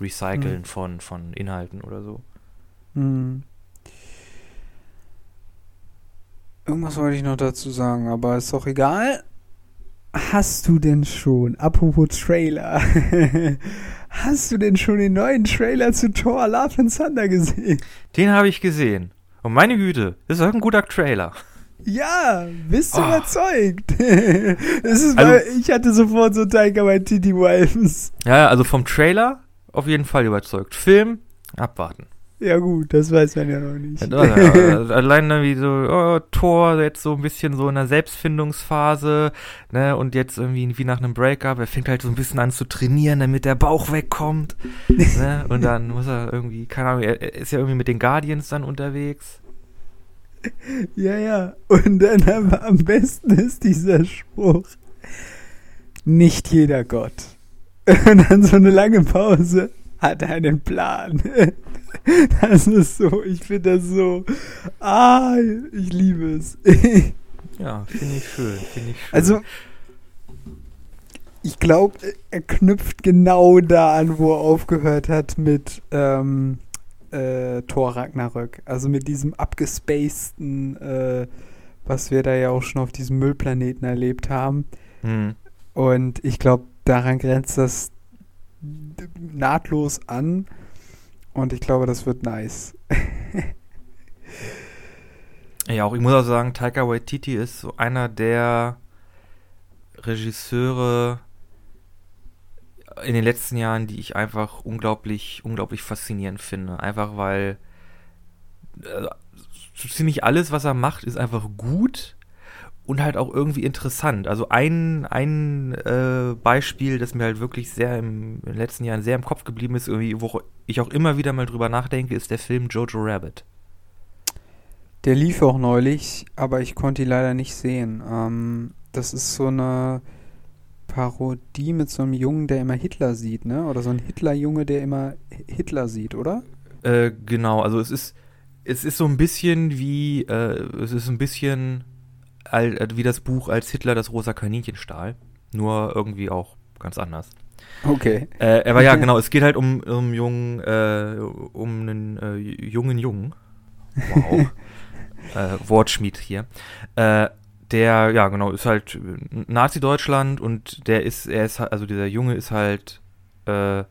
Recyceln Mhm. von, von Inhalten oder so. Hm. Irgendwas wollte ich noch dazu sagen, aber ist doch egal. Hast du denn schon, apropos Trailer, hast du denn schon den neuen Trailer zu Thor Love and Thunder gesehen? Den habe ich gesehen. Und meine Güte, das ist auch ein guter Trailer. Ja, bist du Oh. überzeugt? das ist Also- mal, ich hatte sofort so Tiger bei Titty Vibes. Ja, ja, also vom Trailer auf jeden Fall überzeugt. Film, abwarten. Ja gut, das weiß man ja noch nicht. Ja, also, allein dann wie so, oh, Thor, jetzt so ein bisschen so in der Selbstfindungsphase, ne, und jetzt irgendwie wie nach einem Breakup, er fängt halt so ein bisschen an zu trainieren, damit der Bauch wegkommt, ne, und dann muss er irgendwie, keine Ahnung, er, er ist ja irgendwie mit den Guardians dann unterwegs. Ja, ja. Und dann aber am besten ist dieser Spruch. Nicht jeder Gott. Und dann so eine lange Pause. Hat einen Plan. Das ist so, ich finde das so. Ah, ich liebe es. Ja, finde ich schön, finde ich schön. Also, ich glaube, er knüpft genau da an, wo er aufgehört hat mit ähm, äh, Thor Ragnarök. Also mit diesem abgespaceden, äh, was wir da ja auch schon auf diesem Müllplaneten erlebt haben. hm. Und ich glaube, daran grenzt das nahtlos an. Und ich glaube, das wird nice. Ja, auch ich muss auch sagen, Taika Waititi ist so einer der Regisseure in den letzten Jahren, die ich einfach unglaublich, unglaublich faszinierend finde. Einfach weil äh, so ziemlich alles, was er macht, ist einfach gut und halt auch irgendwie interessant. Also ein, ein äh, Beispiel, das mir halt wirklich sehr im, in den letzten Jahren sehr im Kopf geblieben ist, irgendwie, wo ich auch immer wieder mal drüber nachdenke, ist der Film Jojo Rabbit. Der lief auch neulich, aber ich konnte ihn leider nicht sehen. Ähm, das ist so eine Parodie mit so einem Jungen, der immer Hitler sieht, ne? Oder so ein Hitlerjunge, der immer Hitler sieht, oder? Äh, genau, also es ist, es ist so ein bisschen wie, äh, es ist ein bisschen wie das Buch, als Hitler das rosa Kaninchen stahl. Nur irgendwie auch ganz anders. Okay. Äh, aber ja, genau, es geht halt um, um jungen, äh, um einen äh, jungen Jungen. Wow. äh, Wortschmied hier. Äh, der, ja, genau, ist halt Nazi-Deutschland und der ist, er ist, also dieser Junge ist halt äh,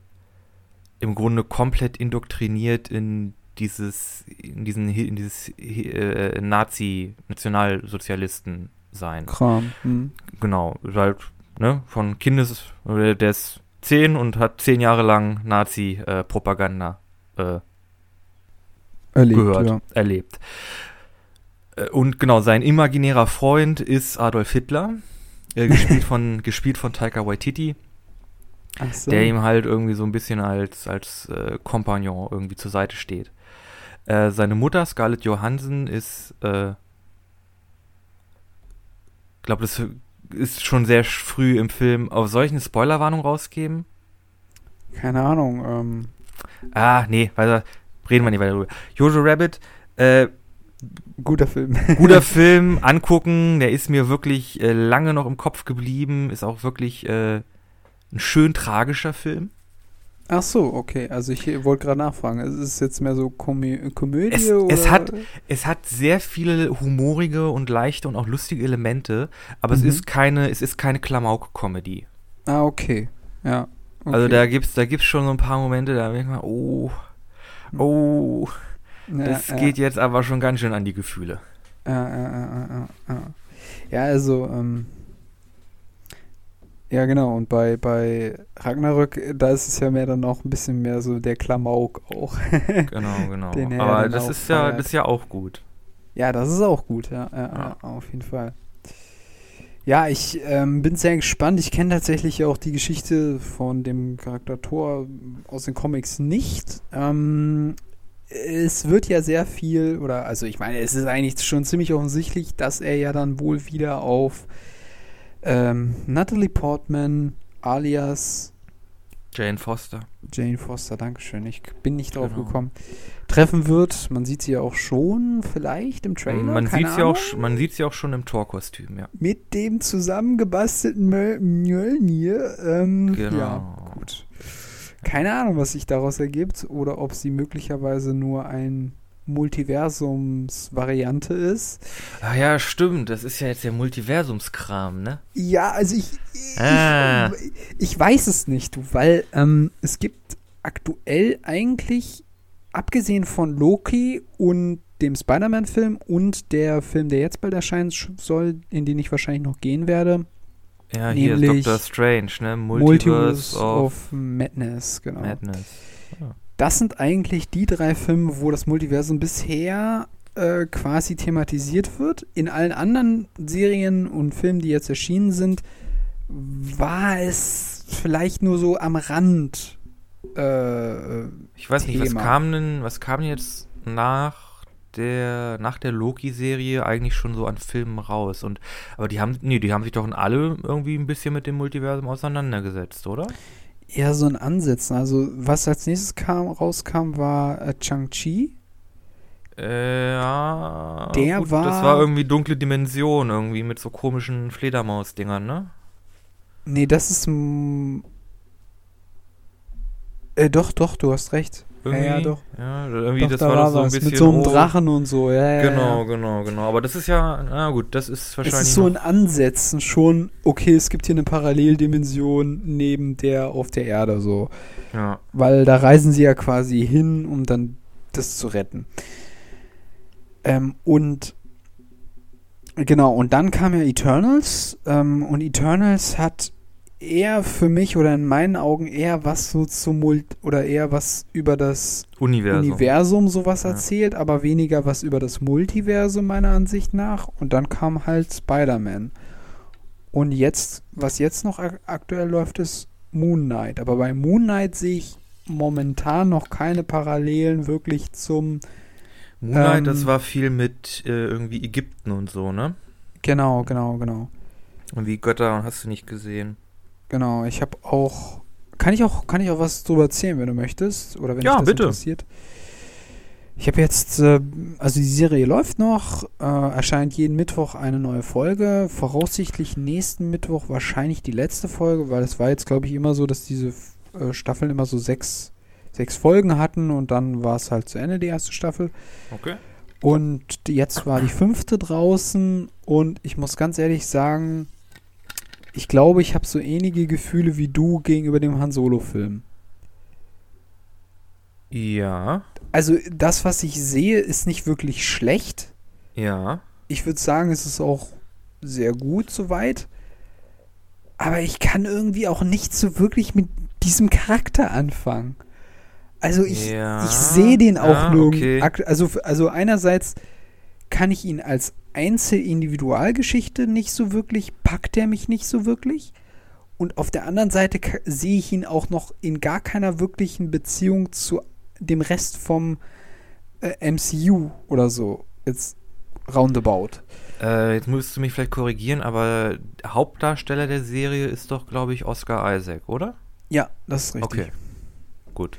im Grunde komplett indoktriniert in dieses, in diesen, in dieses äh, Nazi-Nationalsozialisten sein. Kram. Hm. Genau, halt, ne, von Kindes, äh, der ist zehn und hat zehn Jahre lang Nazi-Propaganda äh, Erlebt, gehört, ja. erlebt. Äh, Und genau, sein imaginärer Freund ist Adolf Hitler, äh, gespielt von gespielt von Taika Waititi, so. der ihm halt irgendwie so ein bisschen als als äh, Kompagnon irgendwie zur Seite steht. Äh, seine Mutter Scarlett Johansson ist, äh, glaube das ist schon sehr früh im Film. Auf solchen Spoilerwarnung rausgeben? Keine Ahnung. Ähm, Ah, nee, weiter, reden wir nicht weiter drüber. Jojo Rabbit, äh, guter Film. guter Film, angucken, der ist mir wirklich äh, lange noch im Kopf geblieben, ist auch wirklich äh, ein schön tragischer Film. Ach so, okay. Also ich wollte gerade nachfragen. Ist es jetzt mehr so Komö Komödie Es- oder? es hat- Es hat sehr viele humorige und leichte und auch lustige Elemente, aber Mhm. es ist keine, es ist keine Klamauk-Comedy. Ah, okay. Ja. Okay. Also da gibt's, da gibt's schon so ein paar Momente, da denkt man, oh, oh, ja, das ja, geht jetzt aber schon ganz schön an die Gefühle. Ja, ja, ja, ja, ja, ja. Ja, also, ähm, ja, genau. Und bei, bei Ragnarök, da ist es ja mehr dann auch ein bisschen mehr so der Klamauk auch. Genau, genau. Er aber das ist ja, feiert. das ist ja auch gut. Ja, das ist auch gut, ja, ja, ja. auf jeden Fall. Ja, ich ähm, bin sehr gespannt. Ich kenne tatsächlich auch die Geschichte von dem Charakter Thor aus den Comics nicht. Ähm, es wird ja sehr viel, oder also ich meine, es ist eigentlich schon ziemlich offensichtlich, dass er ja dann wohl wieder auf ähm, Natalie Portman alias Jane Foster. Jane Foster, Dankeschön. Ich bin nicht drauf Genau. gekommen. Treffen wird. Man sieht sie ja auch schon, vielleicht im Trailer. Man sieht sie auch, man sieht sie auch schon im Torkostüm, ja. Mit dem zusammengebastelten Mjölnir. Ähm, Genau. Ja, gut. Keine Ahnung, was sich daraus ergibt oder ob sie möglicherweise nur ein Multiversums-Variante ist. Ah ja, stimmt. Das ist ja jetzt der Multiversumskram, ne? Ja, also ich, ich, Ah. ich weiß es nicht, weil ähm, es gibt aktuell eigentlich, abgesehen von Loki und dem Spider-Man-Film und der Film, der jetzt bald erscheinen sch- soll, in den ich wahrscheinlich noch gehen werde, Ja, hier ist Doctor Strange, ne? Multiverse, Multiverse, of, of, Madness, genau. Madness. Das sind eigentlich die drei Filme, wo das Multiversum bisher äh, quasi thematisiert wird. In allen anderen Serien und Filmen, die jetzt erschienen sind, war es vielleicht nur so am Rand. Äh, Ich weiß nicht, was Thema. kam denn, was kam denn jetzt nach der, nach der Loki-Serie eigentlich schon so an Filmen raus? Und, aber die haben, nee, die haben sich doch in alle irgendwie ein bisschen mit dem Multiversum auseinandergesetzt, oder? Eher so ein Ansetzen. Also, was als nächstes kam, rauskam, war äh, Chang-Chi. Äh, ja. Der Das war- war irgendwie dunkle Dimension, irgendwie mit so komischen Fledermaus-Dingern, ne? Nee, das ist. Äh, doch, doch, du hast recht. Irgendwie, ja, doch. Ja, irgendwie, doch, das da war doch so ein bisschen. Mit so einem Drachen und so, ja, ja, Genau, ja. genau, genau. Aber das ist ja, na gut, das ist Es wahrscheinlich. ist so ein Ansetzen schon, okay, es gibt hier eine Paralleldimension neben der auf der Erde, so. ja. Weil da reisen sie ja quasi hin, um dann das zu retten. Ähm, und genau, und dann kam ja Eternals, ähm, und Eternals hat eher für mich oder in meinen Augen eher was so zum Mult oder eher was über das Universum. Universum sowas Ja. erzählt, aber weniger was über das Multiversum meiner Ansicht nach. Und dann kam halt Spider-Man. Und jetzt, was jetzt noch ak aktuell läuft, ist Moon Knight. Aber bei Moon Knight sehe ich momentan noch keine Parallelen wirklich zum. Moonlight, ähm, das war viel mit äh, irgendwie Ägypten und so, ne? Genau, genau, genau. Und wie Götter hast du nicht gesehen. Genau. Ich habe auch. Kann ich auch, kann ich auch was drüber erzählen, wenn du möchtest? Oder wenn Ja, dich das bitte. interessiert? Ich habe jetzt, äh, also die Serie läuft noch, äh, erscheint jeden Mittwoch eine neue Folge. Voraussichtlich nächsten Mittwoch wahrscheinlich die letzte Folge, weil es war jetzt, glaube ich, immer so, dass diese äh, Staffeln immer so sechs, sechs Folgen hatten und dann war es halt zu Ende, die erste Staffel. Okay. Und jetzt war die fünfte draußen und ich muss ganz ehrlich sagen, ich glaube, ich habe so ähnliche Gefühle wie du gegenüber dem Han Solo-Film. Ja. Also das, was ich sehe, ist nicht wirklich schlecht. Ja. Ich würde sagen, es ist auch sehr gut soweit. Aber ich kann irgendwie auch nicht so wirklich mit diesem Charakter anfangen. Also ich, Ja. ich sehe den auch Ja, nur. okay. Also, also einerseits kann ich ihn als Einzel-Individualgeschichte nicht so wirklich, packt er mich nicht so wirklich. Und auf der anderen Seite sehe ich ihn auch noch in gar keiner wirklichen Beziehung zu dem Rest vom äh, MCU oder so. Jetzt roundabout. Äh, jetzt musst du mich vielleicht korrigieren, aber Hauptdarsteller der Serie ist doch, glaube ich, Oscar Isaac, oder? Ja, das ist richtig. Okay. Gut.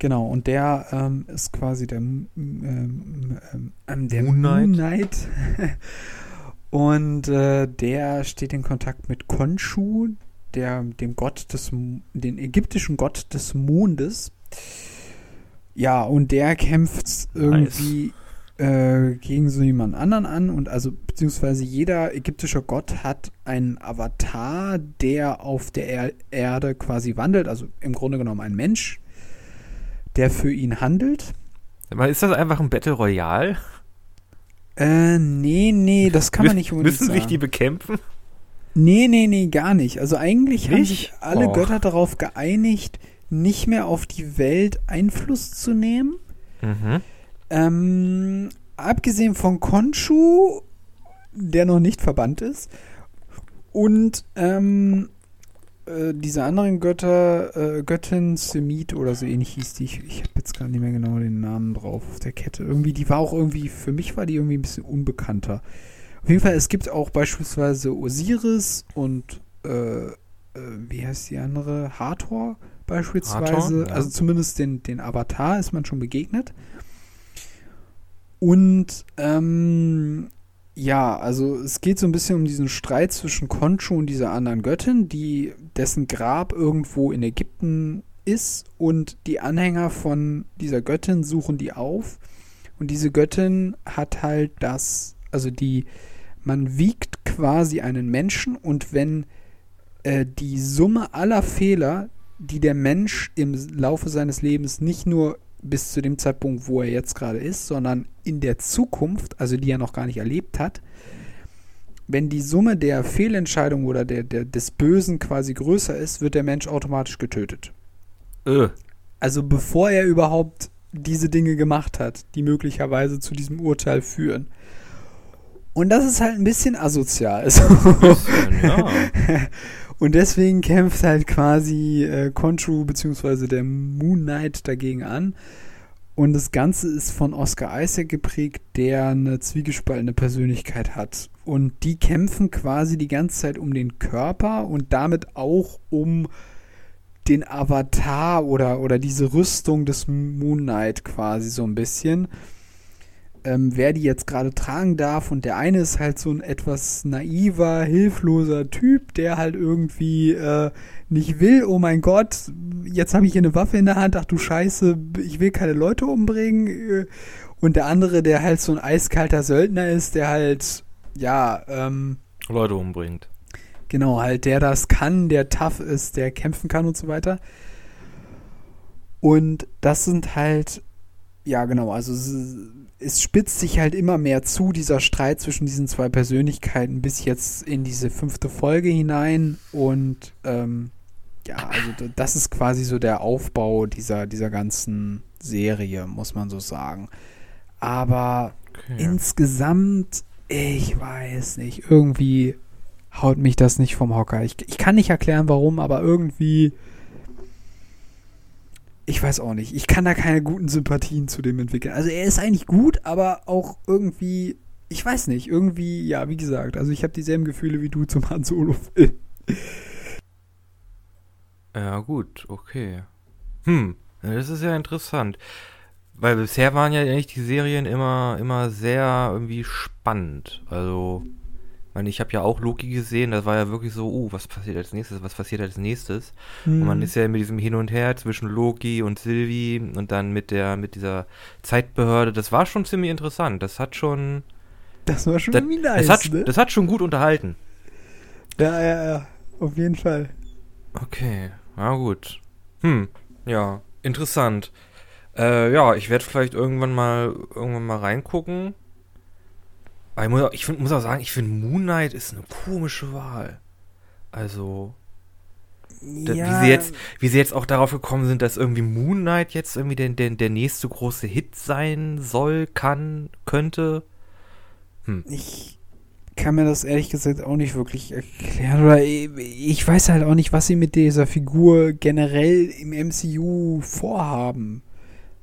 Genau, und der ähm, ist quasi der, ähm, ähm, ähm, der Moon Knight. Moon Knight. und äh, der steht in Kontakt mit Khonshu, der, dem Gott des, den ägyptischen Gott des Mondes. Ja, und der kämpft irgendwie äh, gegen so jemand anderen an und also beziehungsweise jeder ägyptische Gott hat einen Avatar, der auf der er Erde quasi wandelt, also im Grunde genommen ein Mensch, der für ihn handelt. Aber ist das einfach ein Battle Royale? Äh, nee, nee, das kann man nicht unbedingt Müssen sagen. sich die bekämpfen? Nee, nee, nee, gar nicht. Also eigentlich haben Nicht? sich alle Och. Götter darauf geeinigt, nicht mehr auf die Welt Einfluss zu nehmen. Mhm. Ähm, abgesehen von Khonshu, der noch nicht verbannt ist, und ähm, äh, diese anderen Götter, äh, Göttin Semit oder so ähnlich hieß die. Ich, ich habe jetzt gar nicht mehr genau den Namen drauf auf der Kette. Irgendwie, die war auch irgendwie, für mich war die irgendwie ein bisschen unbekannter. Auf jeden Fall, es gibt auch beispielsweise Osiris und äh, äh, wie heißt die andere? Hathor beispielsweise. Hathor, ja. Also zumindest den, den Avatar ist man schon begegnet. Und ähm, ja, also es geht so ein bisschen um diesen Streit zwischen Khonshu und dieser anderen Göttin, die dessen Grab irgendwo in Ägypten ist. Und die Anhänger von dieser Göttin suchen die auf. Und diese Göttin hat halt das, also die, man wiegt quasi einen Menschen. Und wenn äh, die Summe aller Fehler, die der Mensch im Laufe seines Lebens nicht nur bis zu dem Zeitpunkt, wo er jetzt gerade ist, sondern in der Zukunft, also die er noch gar nicht erlebt hat, wenn die Summe der Fehlentscheidung oder der, der, des Bösen quasi größer ist, wird der Mensch automatisch getötet. Äh. Also bevor er überhaupt diese Dinge gemacht hat, die möglicherweise zu diesem Urteil führen. Und das ist halt ein bisschen asozial. Also Bisschen, ja. Und deswegen kämpft halt quasi äh, Khonshu bzw. der Moon Knight dagegen an. Und das Ganze ist von Oscar Isaac geprägt, der eine zwiegespaltene Persönlichkeit hat. Und die kämpfen quasi die ganze Zeit um den Körper und damit auch um den Avatar oder, oder diese Rüstung des Moon Knight quasi so ein bisschen. Ähm, wer die jetzt gerade tragen darf. Und der eine ist halt so ein etwas naiver, hilfloser Typ, der halt irgendwie äh, nicht will, oh mein Gott, jetzt habe ich hier eine Waffe in der Hand, ach du Scheiße, ich will keine Leute umbringen. äh. Und der andere, der halt so ein eiskalter Söldner ist, der halt, ja, ähm, Leute umbringt. Genau, halt der das kann, der tough ist, der kämpfen kann und so weiter. Und das sind halt, ja genau, also es, es spitzt sich halt immer mehr zu, dieser Streit zwischen diesen zwei Persönlichkeiten, bis jetzt in diese fünfte Folge hinein. Und ähm, ja, also das ist quasi so der Aufbau dieser, dieser ganzen Serie, muss man so sagen. Aber Okay. insgesamt, ich weiß nicht, irgendwie haut mich das nicht vom Hocker. Ich, ich kann nicht erklären, warum, aber irgendwie. Ich weiß auch nicht. Ich kann da keine guten Sympathien zu dem entwickeln. Also er ist eigentlich gut, aber auch irgendwie, ich weiß nicht, irgendwie, ja, wie gesagt, also ich habe dieselben Gefühle wie du zum Han Solo-Film. Ja, gut, okay. Hm, das ist ja interessant. weil bisher waren ja eigentlich die Serien immer, immer sehr irgendwie spannend. Also, ich meine, ich habe ja auch Loki gesehen, das war ja wirklich so, uh, was passiert als nächstes, was passiert als nächstes? Und man Hm. ist ja mit diesem Hin und Her zwischen Loki und Sylvie und dann mit der, mit dieser Zeitbehörde, das war schon ziemlich interessant. Das hat schon, Das war schon das, irgendwie nice, das, hat, ne? das hat schon gut unterhalten. ja, ja, ja. Auf jeden Fall. Okay, na gut. Hm, ja, interessant. Äh, ja, ich werde vielleicht irgendwann mal irgendwann mal reingucken. Aber ich muss auch, ich find, muss auch sagen, ich finde Moon Knight ist eine komische Wahl. Also, da, wie, sie jetzt, wie sie jetzt auch darauf gekommen sind, dass irgendwie Moon Knight jetzt irgendwie der, der, der nächste große Hit sein soll, kann, könnte. Ich kann mir das ehrlich gesagt auch nicht wirklich erklären. Oder ich weiß halt auch nicht, was sie mit dieser Figur generell im MCU vorhaben.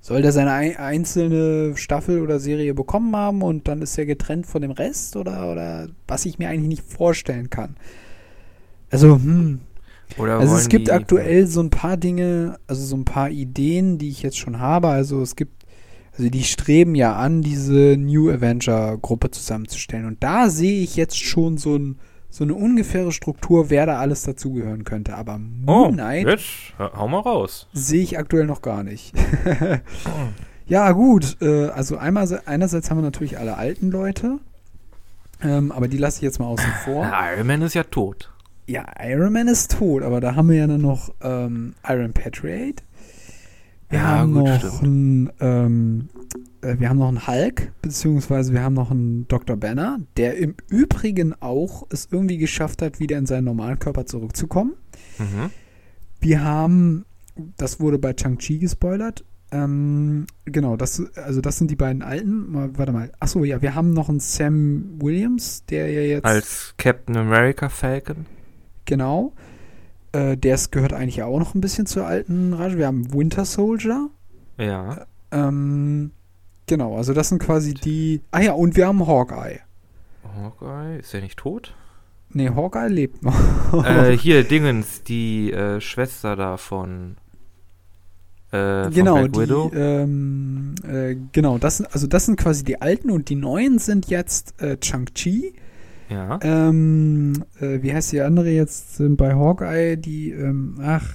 Soll der seine ei- einzelne Staffel oder Serie bekommen haben und dann ist er getrennt von dem Rest? Oder, oder was ich mir eigentlich nicht vorstellen kann. Also, hm. Oder Also es gibt aktuell so ein paar Dinge, also so ein paar Ideen, die ich jetzt schon habe. Also es gibt, also die streben ja an, diese New Avenger-Gruppe zusammenzustellen. Und da sehe ich jetzt schon so, ein, so eine ungefähre Struktur, wer da alles dazugehören könnte. Aber Oh, Moon Knight jetzt hau mal raus. sehe ich aktuell noch gar nicht. ja, gut. Äh, also einmal, einerseits haben wir natürlich alle alten Leute. Ähm, aber die lasse ich jetzt mal außen vor. Iron Man ist ja tot. Ja, Iron Man ist tot, aber da haben wir ja dann noch ähm, Iron Patriot. Wir Ja, haben gut, noch stimmt. einen, ähm, äh, wir haben noch einen Hulk, beziehungsweise wir haben noch einen Dr. Banner, der im Übrigen auch es irgendwie geschafft hat, wieder in seinen normalen Körper zurückzukommen. Mhm. Wir haben, das wurde bei Chang-Chi gespoilert. Ähm, genau, das, also das sind die beiden alten. Mal, warte mal. Achso, ja, wir haben noch einen Sam Williams, der ja jetzt. Als Captain America Falcon. Genau. Äh, der gehört eigentlich auch noch ein bisschen zur alten Rage. Wir haben Winter Soldier. Ja. Ähm, genau, also das sind quasi die. Ah ja, und wir haben Hawkeye. Hawkeye, ist er nicht tot? Nee, Hawkeye lebt noch. äh, hier, Dingens, die äh, Schwester da von, äh, genau, die, Widow. ähm, äh, genau, das sind, also das sind quasi die alten und die neuen sind jetzt äh, Chang-Chi. ja. Ähm, äh, wie heißt die andere jetzt ähm, bei Hawkeye? Die, ähm, ach,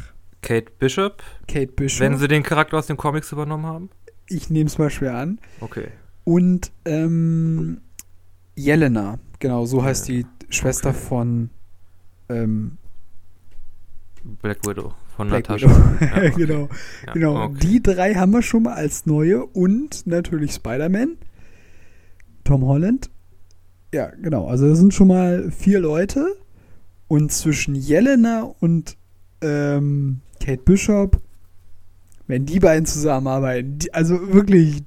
Kate Bishop, Kate Bishop. wenn sie den Charakter aus den Comics übernommen haben. Ich nehme es mal schwer an. Okay. Und ähm, Jelena, genau, so heißt die Schwester Okay. von ähm, Black Widow von Black Natascha. Ja, genau, Ja, genau. okay. Die drei haben wir schon mal als neue und natürlich Spider-Man, Tom Holland. Ja, genau. Also das sind schon mal vier Leute und zwischen Jelena und ähm, Kate Bishop, wenn die beiden zusammenarbeiten, die, also wirklich,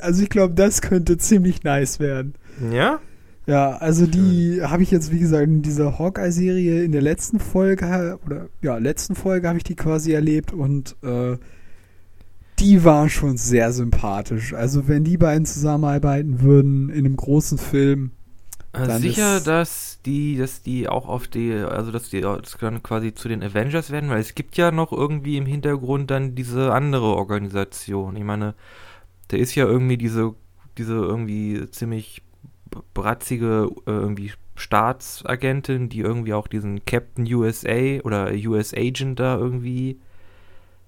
also ich glaube, das könnte ziemlich nice werden. Ja? Ja, also die habe ich jetzt, wie gesagt, in dieser Hawkeye-Serie in der letzten Folge, oder ja, letzten Folge habe ich die quasi erlebt und äh, die war schon sehr sympathisch. Also wenn die beiden zusammenarbeiten würden in einem großen Film, Dann Sicher, ist- dass die, dass die auch auf die, also dass die das dann quasi zu den Avengers werden, weil es gibt ja noch irgendwie im Hintergrund dann diese andere Organisation. Ich meine, da ist ja irgendwie diese, diese irgendwie ziemlich bratzige äh, irgendwie Staatsagentin, die irgendwie auch diesen Captain USA oder US Agent da irgendwie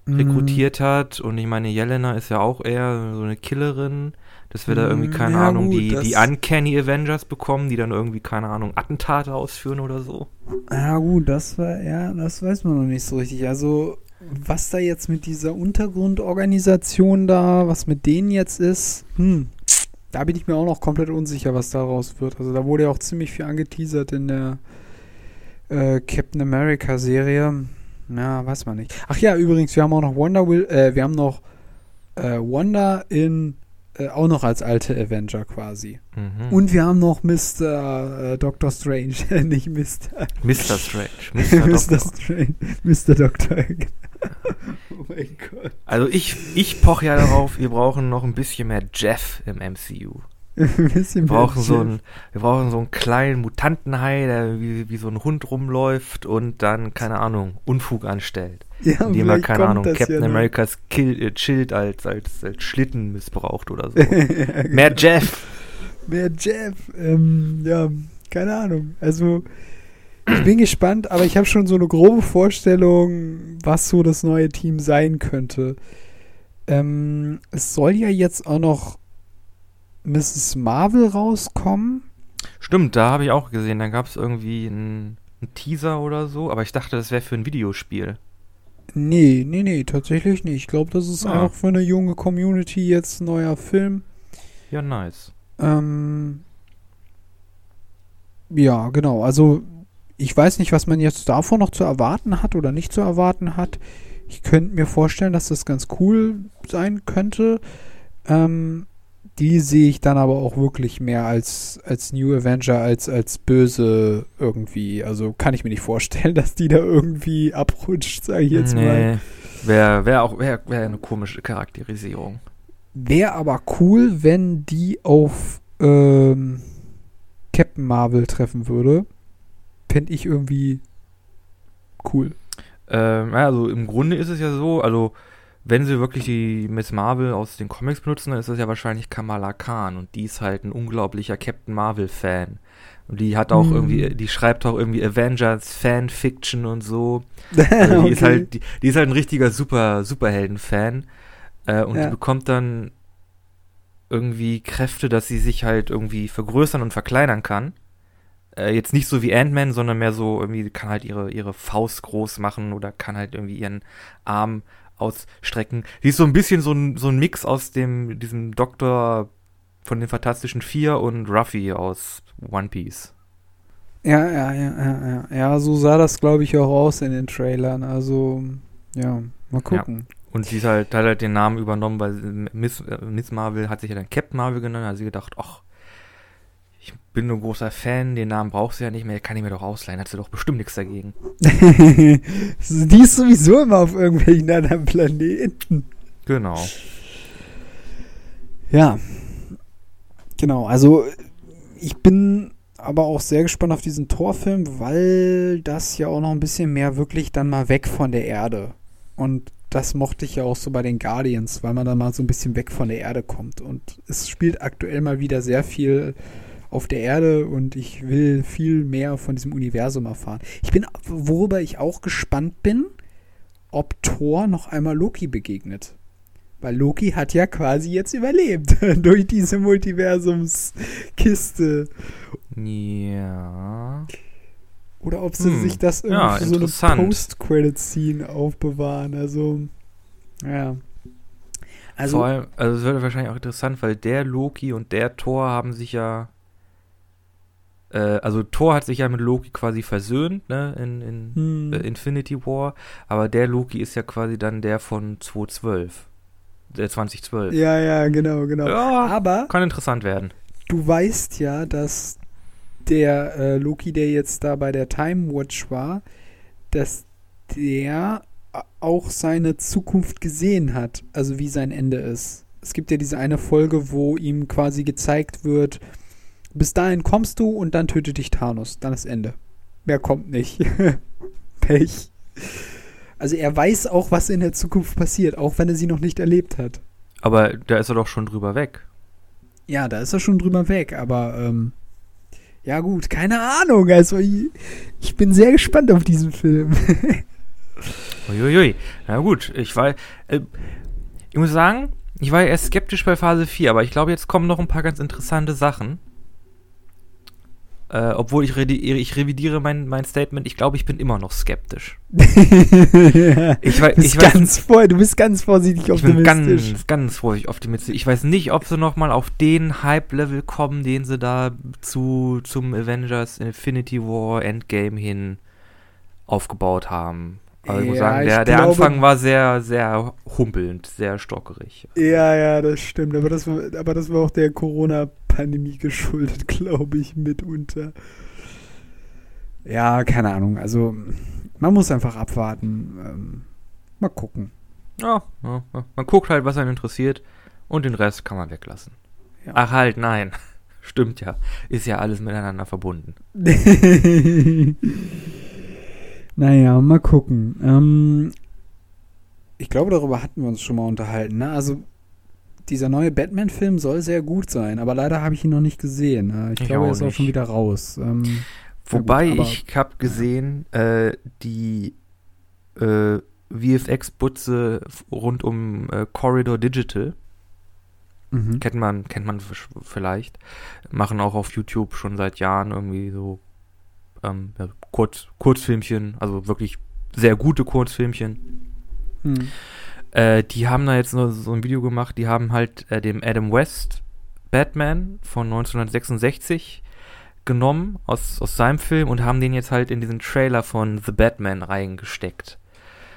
Mhm. rekrutiert hat. Und ich meine, Jelena ist ja auch eher so eine Killerin, dass wir da irgendwie, Mm, keine ja, Ahnung, gut, die, die Uncanny Avengers bekommen, die dann irgendwie, keine Ahnung, Attentate ausführen oder so. Ja, gut, das war, ja, das weiß man noch nicht so richtig. Also, was da jetzt mit dieser Untergrundorganisation da, was mit denen jetzt ist, hm, da bin ich mir auch noch komplett unsicher, was daraus wird. Also, da wurde ja auch ziemlich viel angeteasert in der äh, Captain America Serie. Ja, weiß man nicht. Ach ja, übrigens, wir haben auch noch Wonder Will, äh, wir haben noch äh, Wanda in, äh, auch noch als alte Avenger quasi. Mhm. Und wir haben noch Mr. Äh, Doctor Strange, nicht Mr. Mr. Strange. Mr. Mr. Doctor. Strange. Mr. Doctor. oh mein Gott. Also ich, ich poche ja darauf, wir brauchen noch ein bisschen mehr Jeff im MCU. Ein bisschen Wir brauchen, mehr so Jeff. einen, wir brauchen so einen kleinen Mutantenhai, der wie, wie so ein Hund rumläuft und dann, keine Ahnung, Unfug anstellt. Ja, Indem er, keine Ahnung, Captain ja noch. Americas Kill, äh, Schild als, als, als Schlitten missbraucht oder so. Ja, Mehr Jeff! Mehr Jeff. Ähm, ja, keine Ahnung. Also, ich bin gespannt, aber ich habe schon so eine grobe Vorstellung, was so das neue Team sein könnte. Ähm, es soll ja jetzt auch noch Mrs. Marvel rauskommen. Stimmt, da habe ich auch gesehen, da gab es irgendwie einen einen Teaser oder so, aber ich dachte, das wäre für ein Videospiel. Nee, nee, nee, tatsächlich nicht. Ich glaube, das ist Ah. auch für eine junge Community jetzt ein neuer Film. Ja, nice. Ähm, ja, genau. Also ich weiß nicht, was man jetzt davon noch zu erwarten hat oder nicht zu erwarten hat. Ich könnte mir vorstellen, dass das ganz cool sein könnte. Ähm, die sehe ich dann aber auch wirklich mehr als, als New Avenger, als, als böse irgendwie. Also kann ich mir nicht vorstellen, dass die da irgendwie abrutscht, sage ich jetzt mal. nee. Wäre wär auch wär, wär eine komische Charakterisierung. Wäre aber cool, wenn die auf ähm, Captain Marvel treffen würde. Fände ich irgendwie cool. Ähm, ja, also im Grunde ist es ja so, also wenn sie wirklich die Miss Marvel aus den Comics benutzen, dann ist das ja wahrscheinlich Kamala Khan und die ist halt ein unglaublicher Captain Marvel-Fan. Und die hat auch Hm. irgendwie, die schreibt auch irgendwie Avengers Fanfiction und so. Also die, ist Okay. halt, die, die ist halt ein richtiger Super, Superhelden-Fan. Äh, und Ja. die bekommt dann irgendwie Kräfte, dass sie sich halt irgendwie vergrößern und verkleinern kann. Äh, jetzt nicht so wie Ant-Man, sondern mehr so irgendwie kann halt ihre, ihre Faust groß machen oder kann halt irgendwie ihren Arm ausstrecken. Die ist so ein bisschen so ein, so ein Mix aus dem, diesem Doktor von den Fantastischen Vier und Ruffy aus One Piece. Ja, ja, ja, ja, ja. Ja, so sah das, glaube ich, auch aus in den Trailern. Also, ja, mal gucken. Und sie ist halt, hat halt den Namen übernommen, weil Miss, äh, Miss Marvel hat sich ja dann Captain Marvel genannt, hat sie gedacht, ach, bin ein großer Fan, den Namen brauchst du ja nicht mehr, kann ich mir doch ausleihen, hat sie doch bestimmt nichts dagegen. die ist sowieso immer auf irgendwelchen anderen Planeten. Genau. Ja. Genau, also ich bin aber auch sehr gespannt auf diesen Torfilm, weil das ja auch noch ein bisschen mehr wirklich dann mal weg von der Erde. Und das mochte ich ja auch so bei den Guardians, weil man dann mal so ein bisschen weg von der Erde kommt. Und es spielt aktuell mal wieder sehr viel auf der Erde und ich will viel mehr von diesem Universum erfahren. Ich bin, worüber ich auch gespannt bin, ob Thor noch einmal Loki begegnet. Weil Loki hat ja quasi jetzt überlebt durch diese Multiversumskiste. Ja. Oder ob sie Hm. sich das irgendwie Ja, für so eine. Post-Credit-Scene aufbewahren. Also, ja. Also, Vor allem, also es wird wahrscheinlich auch interessant, weil der Loki und der Thor haben sich ja, äh, also Thor hat sich ja mit Loki quasi versöhnt, ne, in, in hm, äh, Infinity War, aber der Loki ist ja quasi dann der von 2012, der 2012. ja, ja, genau, genau. Ja, Aber kann interessant werden. du weißt ja, dass der äh, Loki, der jetzt da bei der Time Watch war, dass der auch seine Zukunft gesehen hat, also wie sein Ende ist. Es gibt ja diese eine Folge, wo ihm quasi gezeigt wird, bis dahin kommst du und dann tötet dich Thanos, dann ist Ende. Mehr kommt nicht. Pech. Also er weiß auch, was in der Zukunft passiert, auch wenn er sie noch nicht erlebt hat. Aber da ist er doch schon drüber weg. Ja, da ist er schon drüber weg, aber ähm, ja gut, keine Ahnung. Also ich, ich bin sehr gespannt auf diesen Film. Uiuiui. Na gut, ich war, äh, ich muss sagen, ich war ja erst skeptisch bei Phase 4, aber ich glaube, jetzt kommen noch ein paar ganz interessante Sachen. Äh, obwohl ich, ich revidiere mein, mein Statement, ich glaube, ich bin immer noch skeptisch. Ich weiß, ich weiß, ganz vor, du bist ganz vorsichtig ich bin optimistisch. ganz, ganz vorsichtig optimistisch. Ich weiß nicht, ob sie nochmal auf den Hype-Level kommen, den sie da zu, zum Avengers Infinity War Endgame hin aufgebaut haben. Aber ich muss Ja, sagen, der, der glaube- Anfang war sehr, sehr humpelnd, sehr stockerig. Ja, ja, das stimmt. Aber das war, aber das war auch der Corona-Pandemie geschuldet, glaube ich, mitunter. Ja, keine Ahnung. Also, man muss einfach abwarten. Ähm, mal gucken. Ja, ja, ja. man guckt halt, was einen interessiert und den Rest kann man weglassen. Ja. Ach halt, nein. Stimmt ja. Ist ja alles miteinander verbunden. naja, mal gucken. Ähm, ich glaube, darüber hatten wir uns schon mal unterhalten. Ne? Also, dieser neue Batman-Film soll sehr gut sein, aber leider habe ich ihn noch nicht gesehen. Ne? Ich, Ich glaube, er ist auch schon wieder raus. Ähm, Wobei gut, aber- ich habe gesehen, äh, die äh, VFX-Butze rund um äh, Corridor Digital, mhm. kennt man, kennt man vielleicht, machen auch auf YouTube schon seit Jahren irgendwie so ähm, ja, Kurz, Kurzfilmchen, also wirklich sehr gute Kurzfilmchen. Hm. Äh, die haben da jetzt nur so ein Video gemacht, die haben halt äh, dem Adam West Batman von 1966 genommen aus, aus seinem Film und haben den jetzt halt in diesen Trailer von The Batman reingesteckt.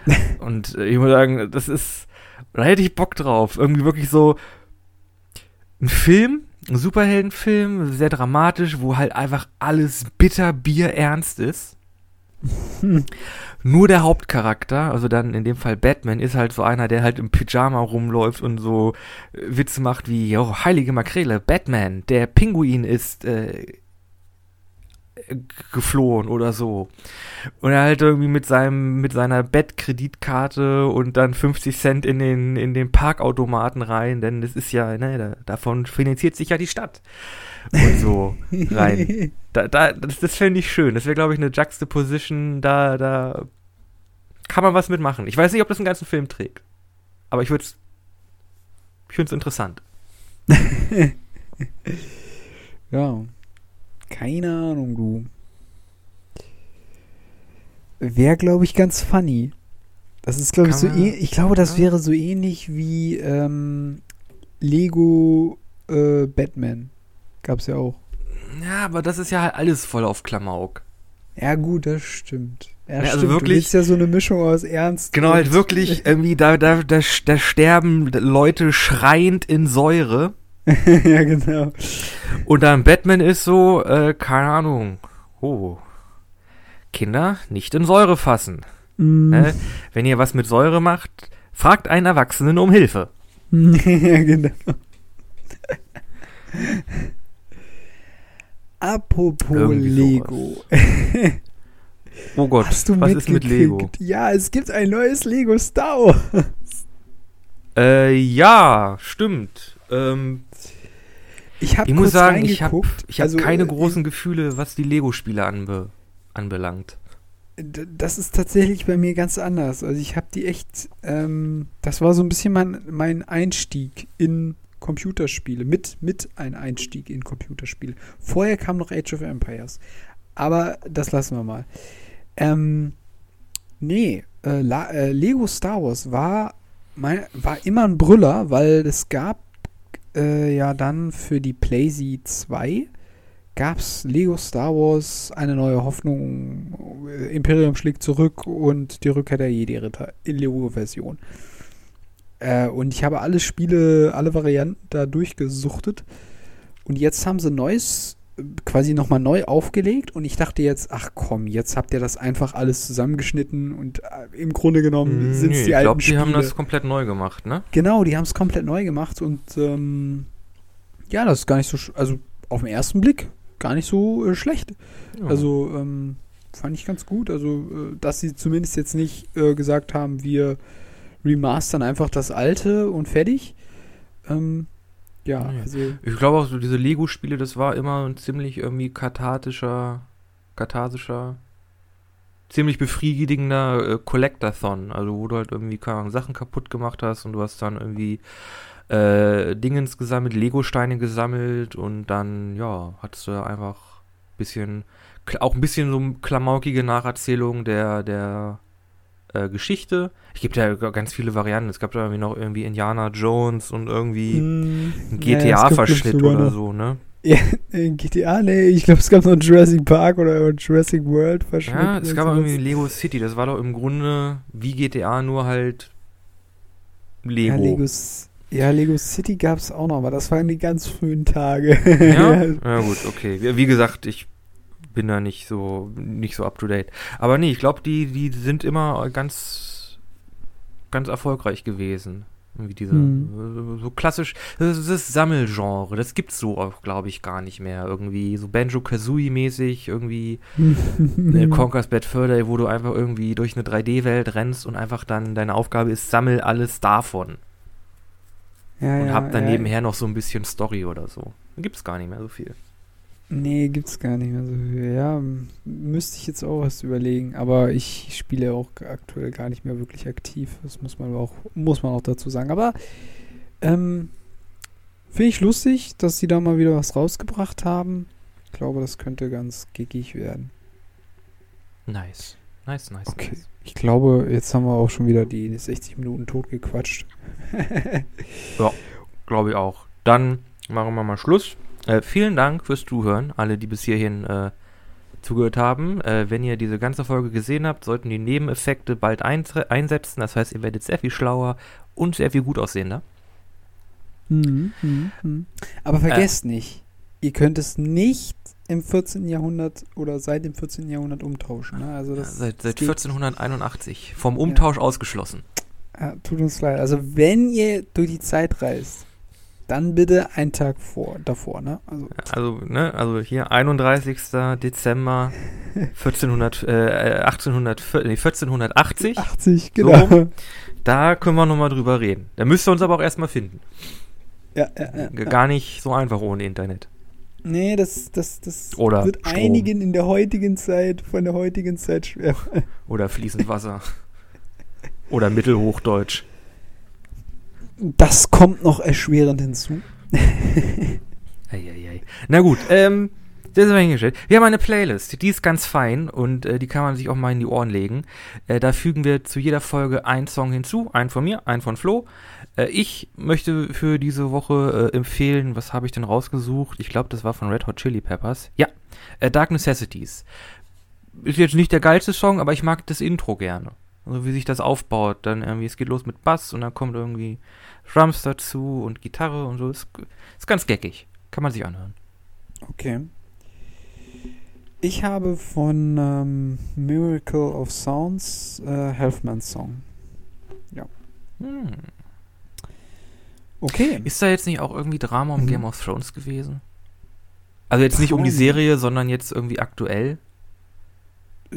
und äh, ich muss sagen, das ist, da hätte ich Bock drauf. Irgendwie wirklich so ein Film, Superheldenfilm, sehr dramatisch, wo halt einfach alles bitter, Bier ernst ist. Nur der Hauptcharakter, also dann in dem Fall Batman, ist halt so einer, der halt im Pyjama rumläuft und so äh, Witze macht wie, jo, heilige Makrele, Batman, der Pinguin ist äh, geflohen oder so. Und er halt irgendwie mit seinem, mit seiner Bettkreditkarte und dann 50 Cent in den, in den Parkautomaten rein, denn das ist ja, ne, da, davon finanziert sich ja die Stadt. Und so rein. Da, da, das das fände ich schön. Das wäre, glaube ich, eine Juxtaposition, da, da kann man was mitmachen. Ich weiß nicht, ob das einen ganzen Film trägt. Aber ich würde es. Ich finde es interessant. Ja. Keine Ahnung, du. Wäre, glaube ich, ganz funny. Das ist, glaube ich, so man- ähnlich. Ich glaube, das wäre so ähnlich wie ähm, Lego äh, Batman. Gab's ja auch. Ja, aber das ist ja halt alles voll auf Klamauk. Ja, gut, das stimmt. Ja, Ja, also stimmt. wirklich- Du willst ja so eine Mischung aus Ernst. Genau, halt wirklich irgendwie, da, da, da, da sterben Leute schreiend in Säure. ja, genau. Und dann Batman ist so, äh, keine Ahnung. Oh. Kinder nicht in Säure fassen. Mm. Ne? Wenn ihr was mit Säure macht, fragt einen Erwachsenen um Hilfe. ja, genau. Apropos Irgendwie Lego. Oh Gott, Hast du was ist mit Lego? Ja, es gibt ein neues Lego Star Wars. Äh, ja, stimmt. Ähm, Ich ich muss sagen, ich habe hab Also, keine äh, großen Gefühle, was die Lego-Spiele anbe anbelangt. Das ist tatsächlich bei mir ganz anders. Also ich habe die echt, ähm, das war so ein bisschen mein, mein Einstieg in Computerspiele, mit, mit ein Einstieg in Computerspiele. Vorher kam noch Age of Empires. Aber das lassen wir mal. Ähm, nee, äh, La äh, Lego Star Wars war, mein, war immer ein Brüller, weil es gab äh, ja dann für die PlayZ 2 gab es Lego Star Wars eine neue Hoffnung, äh, Imperium schlägt zurück und die Rückkehr der Jedi-Ritter in Lego-Version. Äh, und ich habe alle Spiele, alle Varianten da durchgesuchtet. Und jetzt haben sie neues, äh, quasi nochmal neu aufgelegt. Und ich dachte jetzt, ach komm, jetzt habt ihr das einfach alles zusammengeschnitten und äh, im Grunde genommen sind es die alten glaube, die Spiele. haben das komplett neu gemacht, ne? Genau, die haben es komplett neu gemacht und ähm, ja, das ist gar nicht so, also auf den ersten Blick gar nicht so äh, schlecht. Ja. Also ähm, fand ich ganz gut. Also, äh, dass sie zumindest jetzt nicht äh, gesagt haben, wir remastern einfach das alte und fertig. Ähm, ja, also Ich glaube auch so diese Lego-Spiele, das war immer ein ziemlich irgendwie kathartischer, katharsischer, ziemlich befriedigender äh, Collectathon. Also wo du halt irgendwie keine Sachen kaputt gemacht hast und du hast dann irgendwie äh, Dingens gesammelt, Lego-Steine gesammelt und dann, ja, hattest du einfach ein bisschen, auch ein bisschen so klamaukige Nacherzählung der, der äh, Geschichte. Es gibt ja ganz viele Varianten. Es gab da irgendwie noch irgendwie Indiana Jones und irgendwie mm, GTA-Verschnitt sogar oder so, ne? Ja, äh, GTA, nee, ich glaube, es gab noch einen Jurassic Park oder Jurassic World Verschnitt. Ja, es gab irgendwie Lego City. Das war doch im Grunde wie GTA, nur halt Lego. Ja, Lego, S- ja, Lego City gab es auch noch, aber das waren die ganz frühen Tage. Ja? ja, gut, okay. Wie, wie gesagt, ich bin da nicht so nicht so up to date. Aber nee, ich glaube, die die sind immer ganz ganz erfolgreich gewesen. Irgendwie diese, Hm. so klassisch, das ist das Sammelgenre, das gibt's so auch, glaube ich, gar nicht mehr. Irgendwie so Banjo-Kazooie-mäßig, irgendwie äh, Conker's Bad Fur Day, wo du einfach irgendwie durch eine 3D-Welt rennst und einfach dann deine Aufgabe ist, sammel alles davon. ja, und ja, hab dann ja. nebenher noch so ein bisschen Story oder so. Gibt's gar nicht mehr so viel. Nee, gibt's gar nicht mehr so viel. Ja, müsste ich jetzt auch was überlegen. Aber ich spiele auch aktuell gar nicht mehr wirklich aktiv. Das muss man auch, muss man auch dazu sagen. Aber ähm, finde ich lustig, dass sie da mal wieder was rausgebracht haben. Ich glaube, das könnte ganz gickig werden. Nice. Nice, nice, Okay. nice. Ich glaube, jetzt haben wir auch schon wieder die 60 Minuten totgequatscht. Glaube ich auch. Dann machen wir mal Schluss. Äh, vielen Dank fürs Zuhören, alle, die bis hierhin äh, zugehört haben. Äh, wenn ihr diese ganze Folge gesehen habt, sollten die Nebeneffekte bald einsetzen. Das heißt, ihr werdet sehr viel schlauer und sehr viel gut aussehender. Mhm, mhm, mhm. Aber vergesst nicht, ihr könnt es nicht im 14. Jahrhundert oder seit dem 14. Jahrhundert umtauschen. Ne? Also Ja, das, seit seit geht- 1481. Vom Umtausch ausgeschlossen. Ja, tut uns leid. Also wenn ihr durch die Zeit reist, dann bitte einen Tag vor, davor. Ne? Also, Also, ne, also hier 31. Dezember 1400, äh, 1800, nee, 1480. 80, genau. Da können wir nochmal drüber reden. Da müsst ihr uns aber auch erstmal finden. Ja, ja, ja, ja. Gar nicht so einfach ohne Internet. Nee, das, das, das Oder wird Strom. einigen in der heutigen Zeit, von der heutigen Zeit schwer. Oder fließend Wasser. Oder Mittelhochdeutsch. Das kommt noch erschwerend hinzu. Eieiei. Na gut, ähm, das ist mal hingestellt. Wir haben eine Playlist, die ist ganz fein und äh, die kann man sich auch mal in die Ohren legen. Äh, da fügen wir zu jeder Folge einen Song hinzu, einen von mir, einen von Flo. Äh, ich möchte für diese Woche äh, empfehlen, was habe ich denn rausgesucht? Ich glaube, das war von Red Hot Chili Peppers. Ja, äh, Dark Necessities. Ist jetzt nicht der geilste Song, aber ich mag das Intro gerne. Also wie sich das aufbaut. Dann irgendwie, es geht los mit Bass und dann kommt irgendwie Drums dazu und Gitarre und so. Ist, ist ganz geckig. Kann man sich anhören. Okay. Ich habe von ähm, Miracle of Sounds äh, Healthman's Song. Hm. Okay. Ist da jetzt nicht auch irgendwie Drama um Mhm. Game of Thrones gewesen? Also jetzt nicht um die Drama? Serie, sondern jetzt irgendwie aktuell? Äh,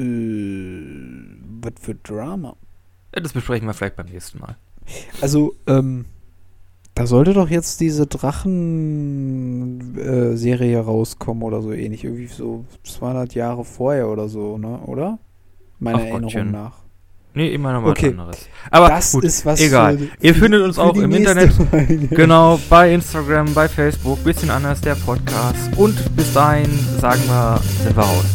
was für Drama. Äh, Das besprechen wir vielleicht beim nächsten Mal. Also, ähm, da sollte doch jetzt diese Drachen-Serie rauskommen oder so ähnlich. Irgendwie so 200 Jahre vorher oder so, ne? Oder? Meiner Ach Erinnerung Gottchen. nach. Nee, immer noch was Okay. anderes. Aber das gut, ist was egal. für- Ihr findet uns auch die im Internet. Folge. Genau, bei Instagram, bei Facebook, bisschen anders der Podcast. Und bis dahin sagen wir, sind wir raus.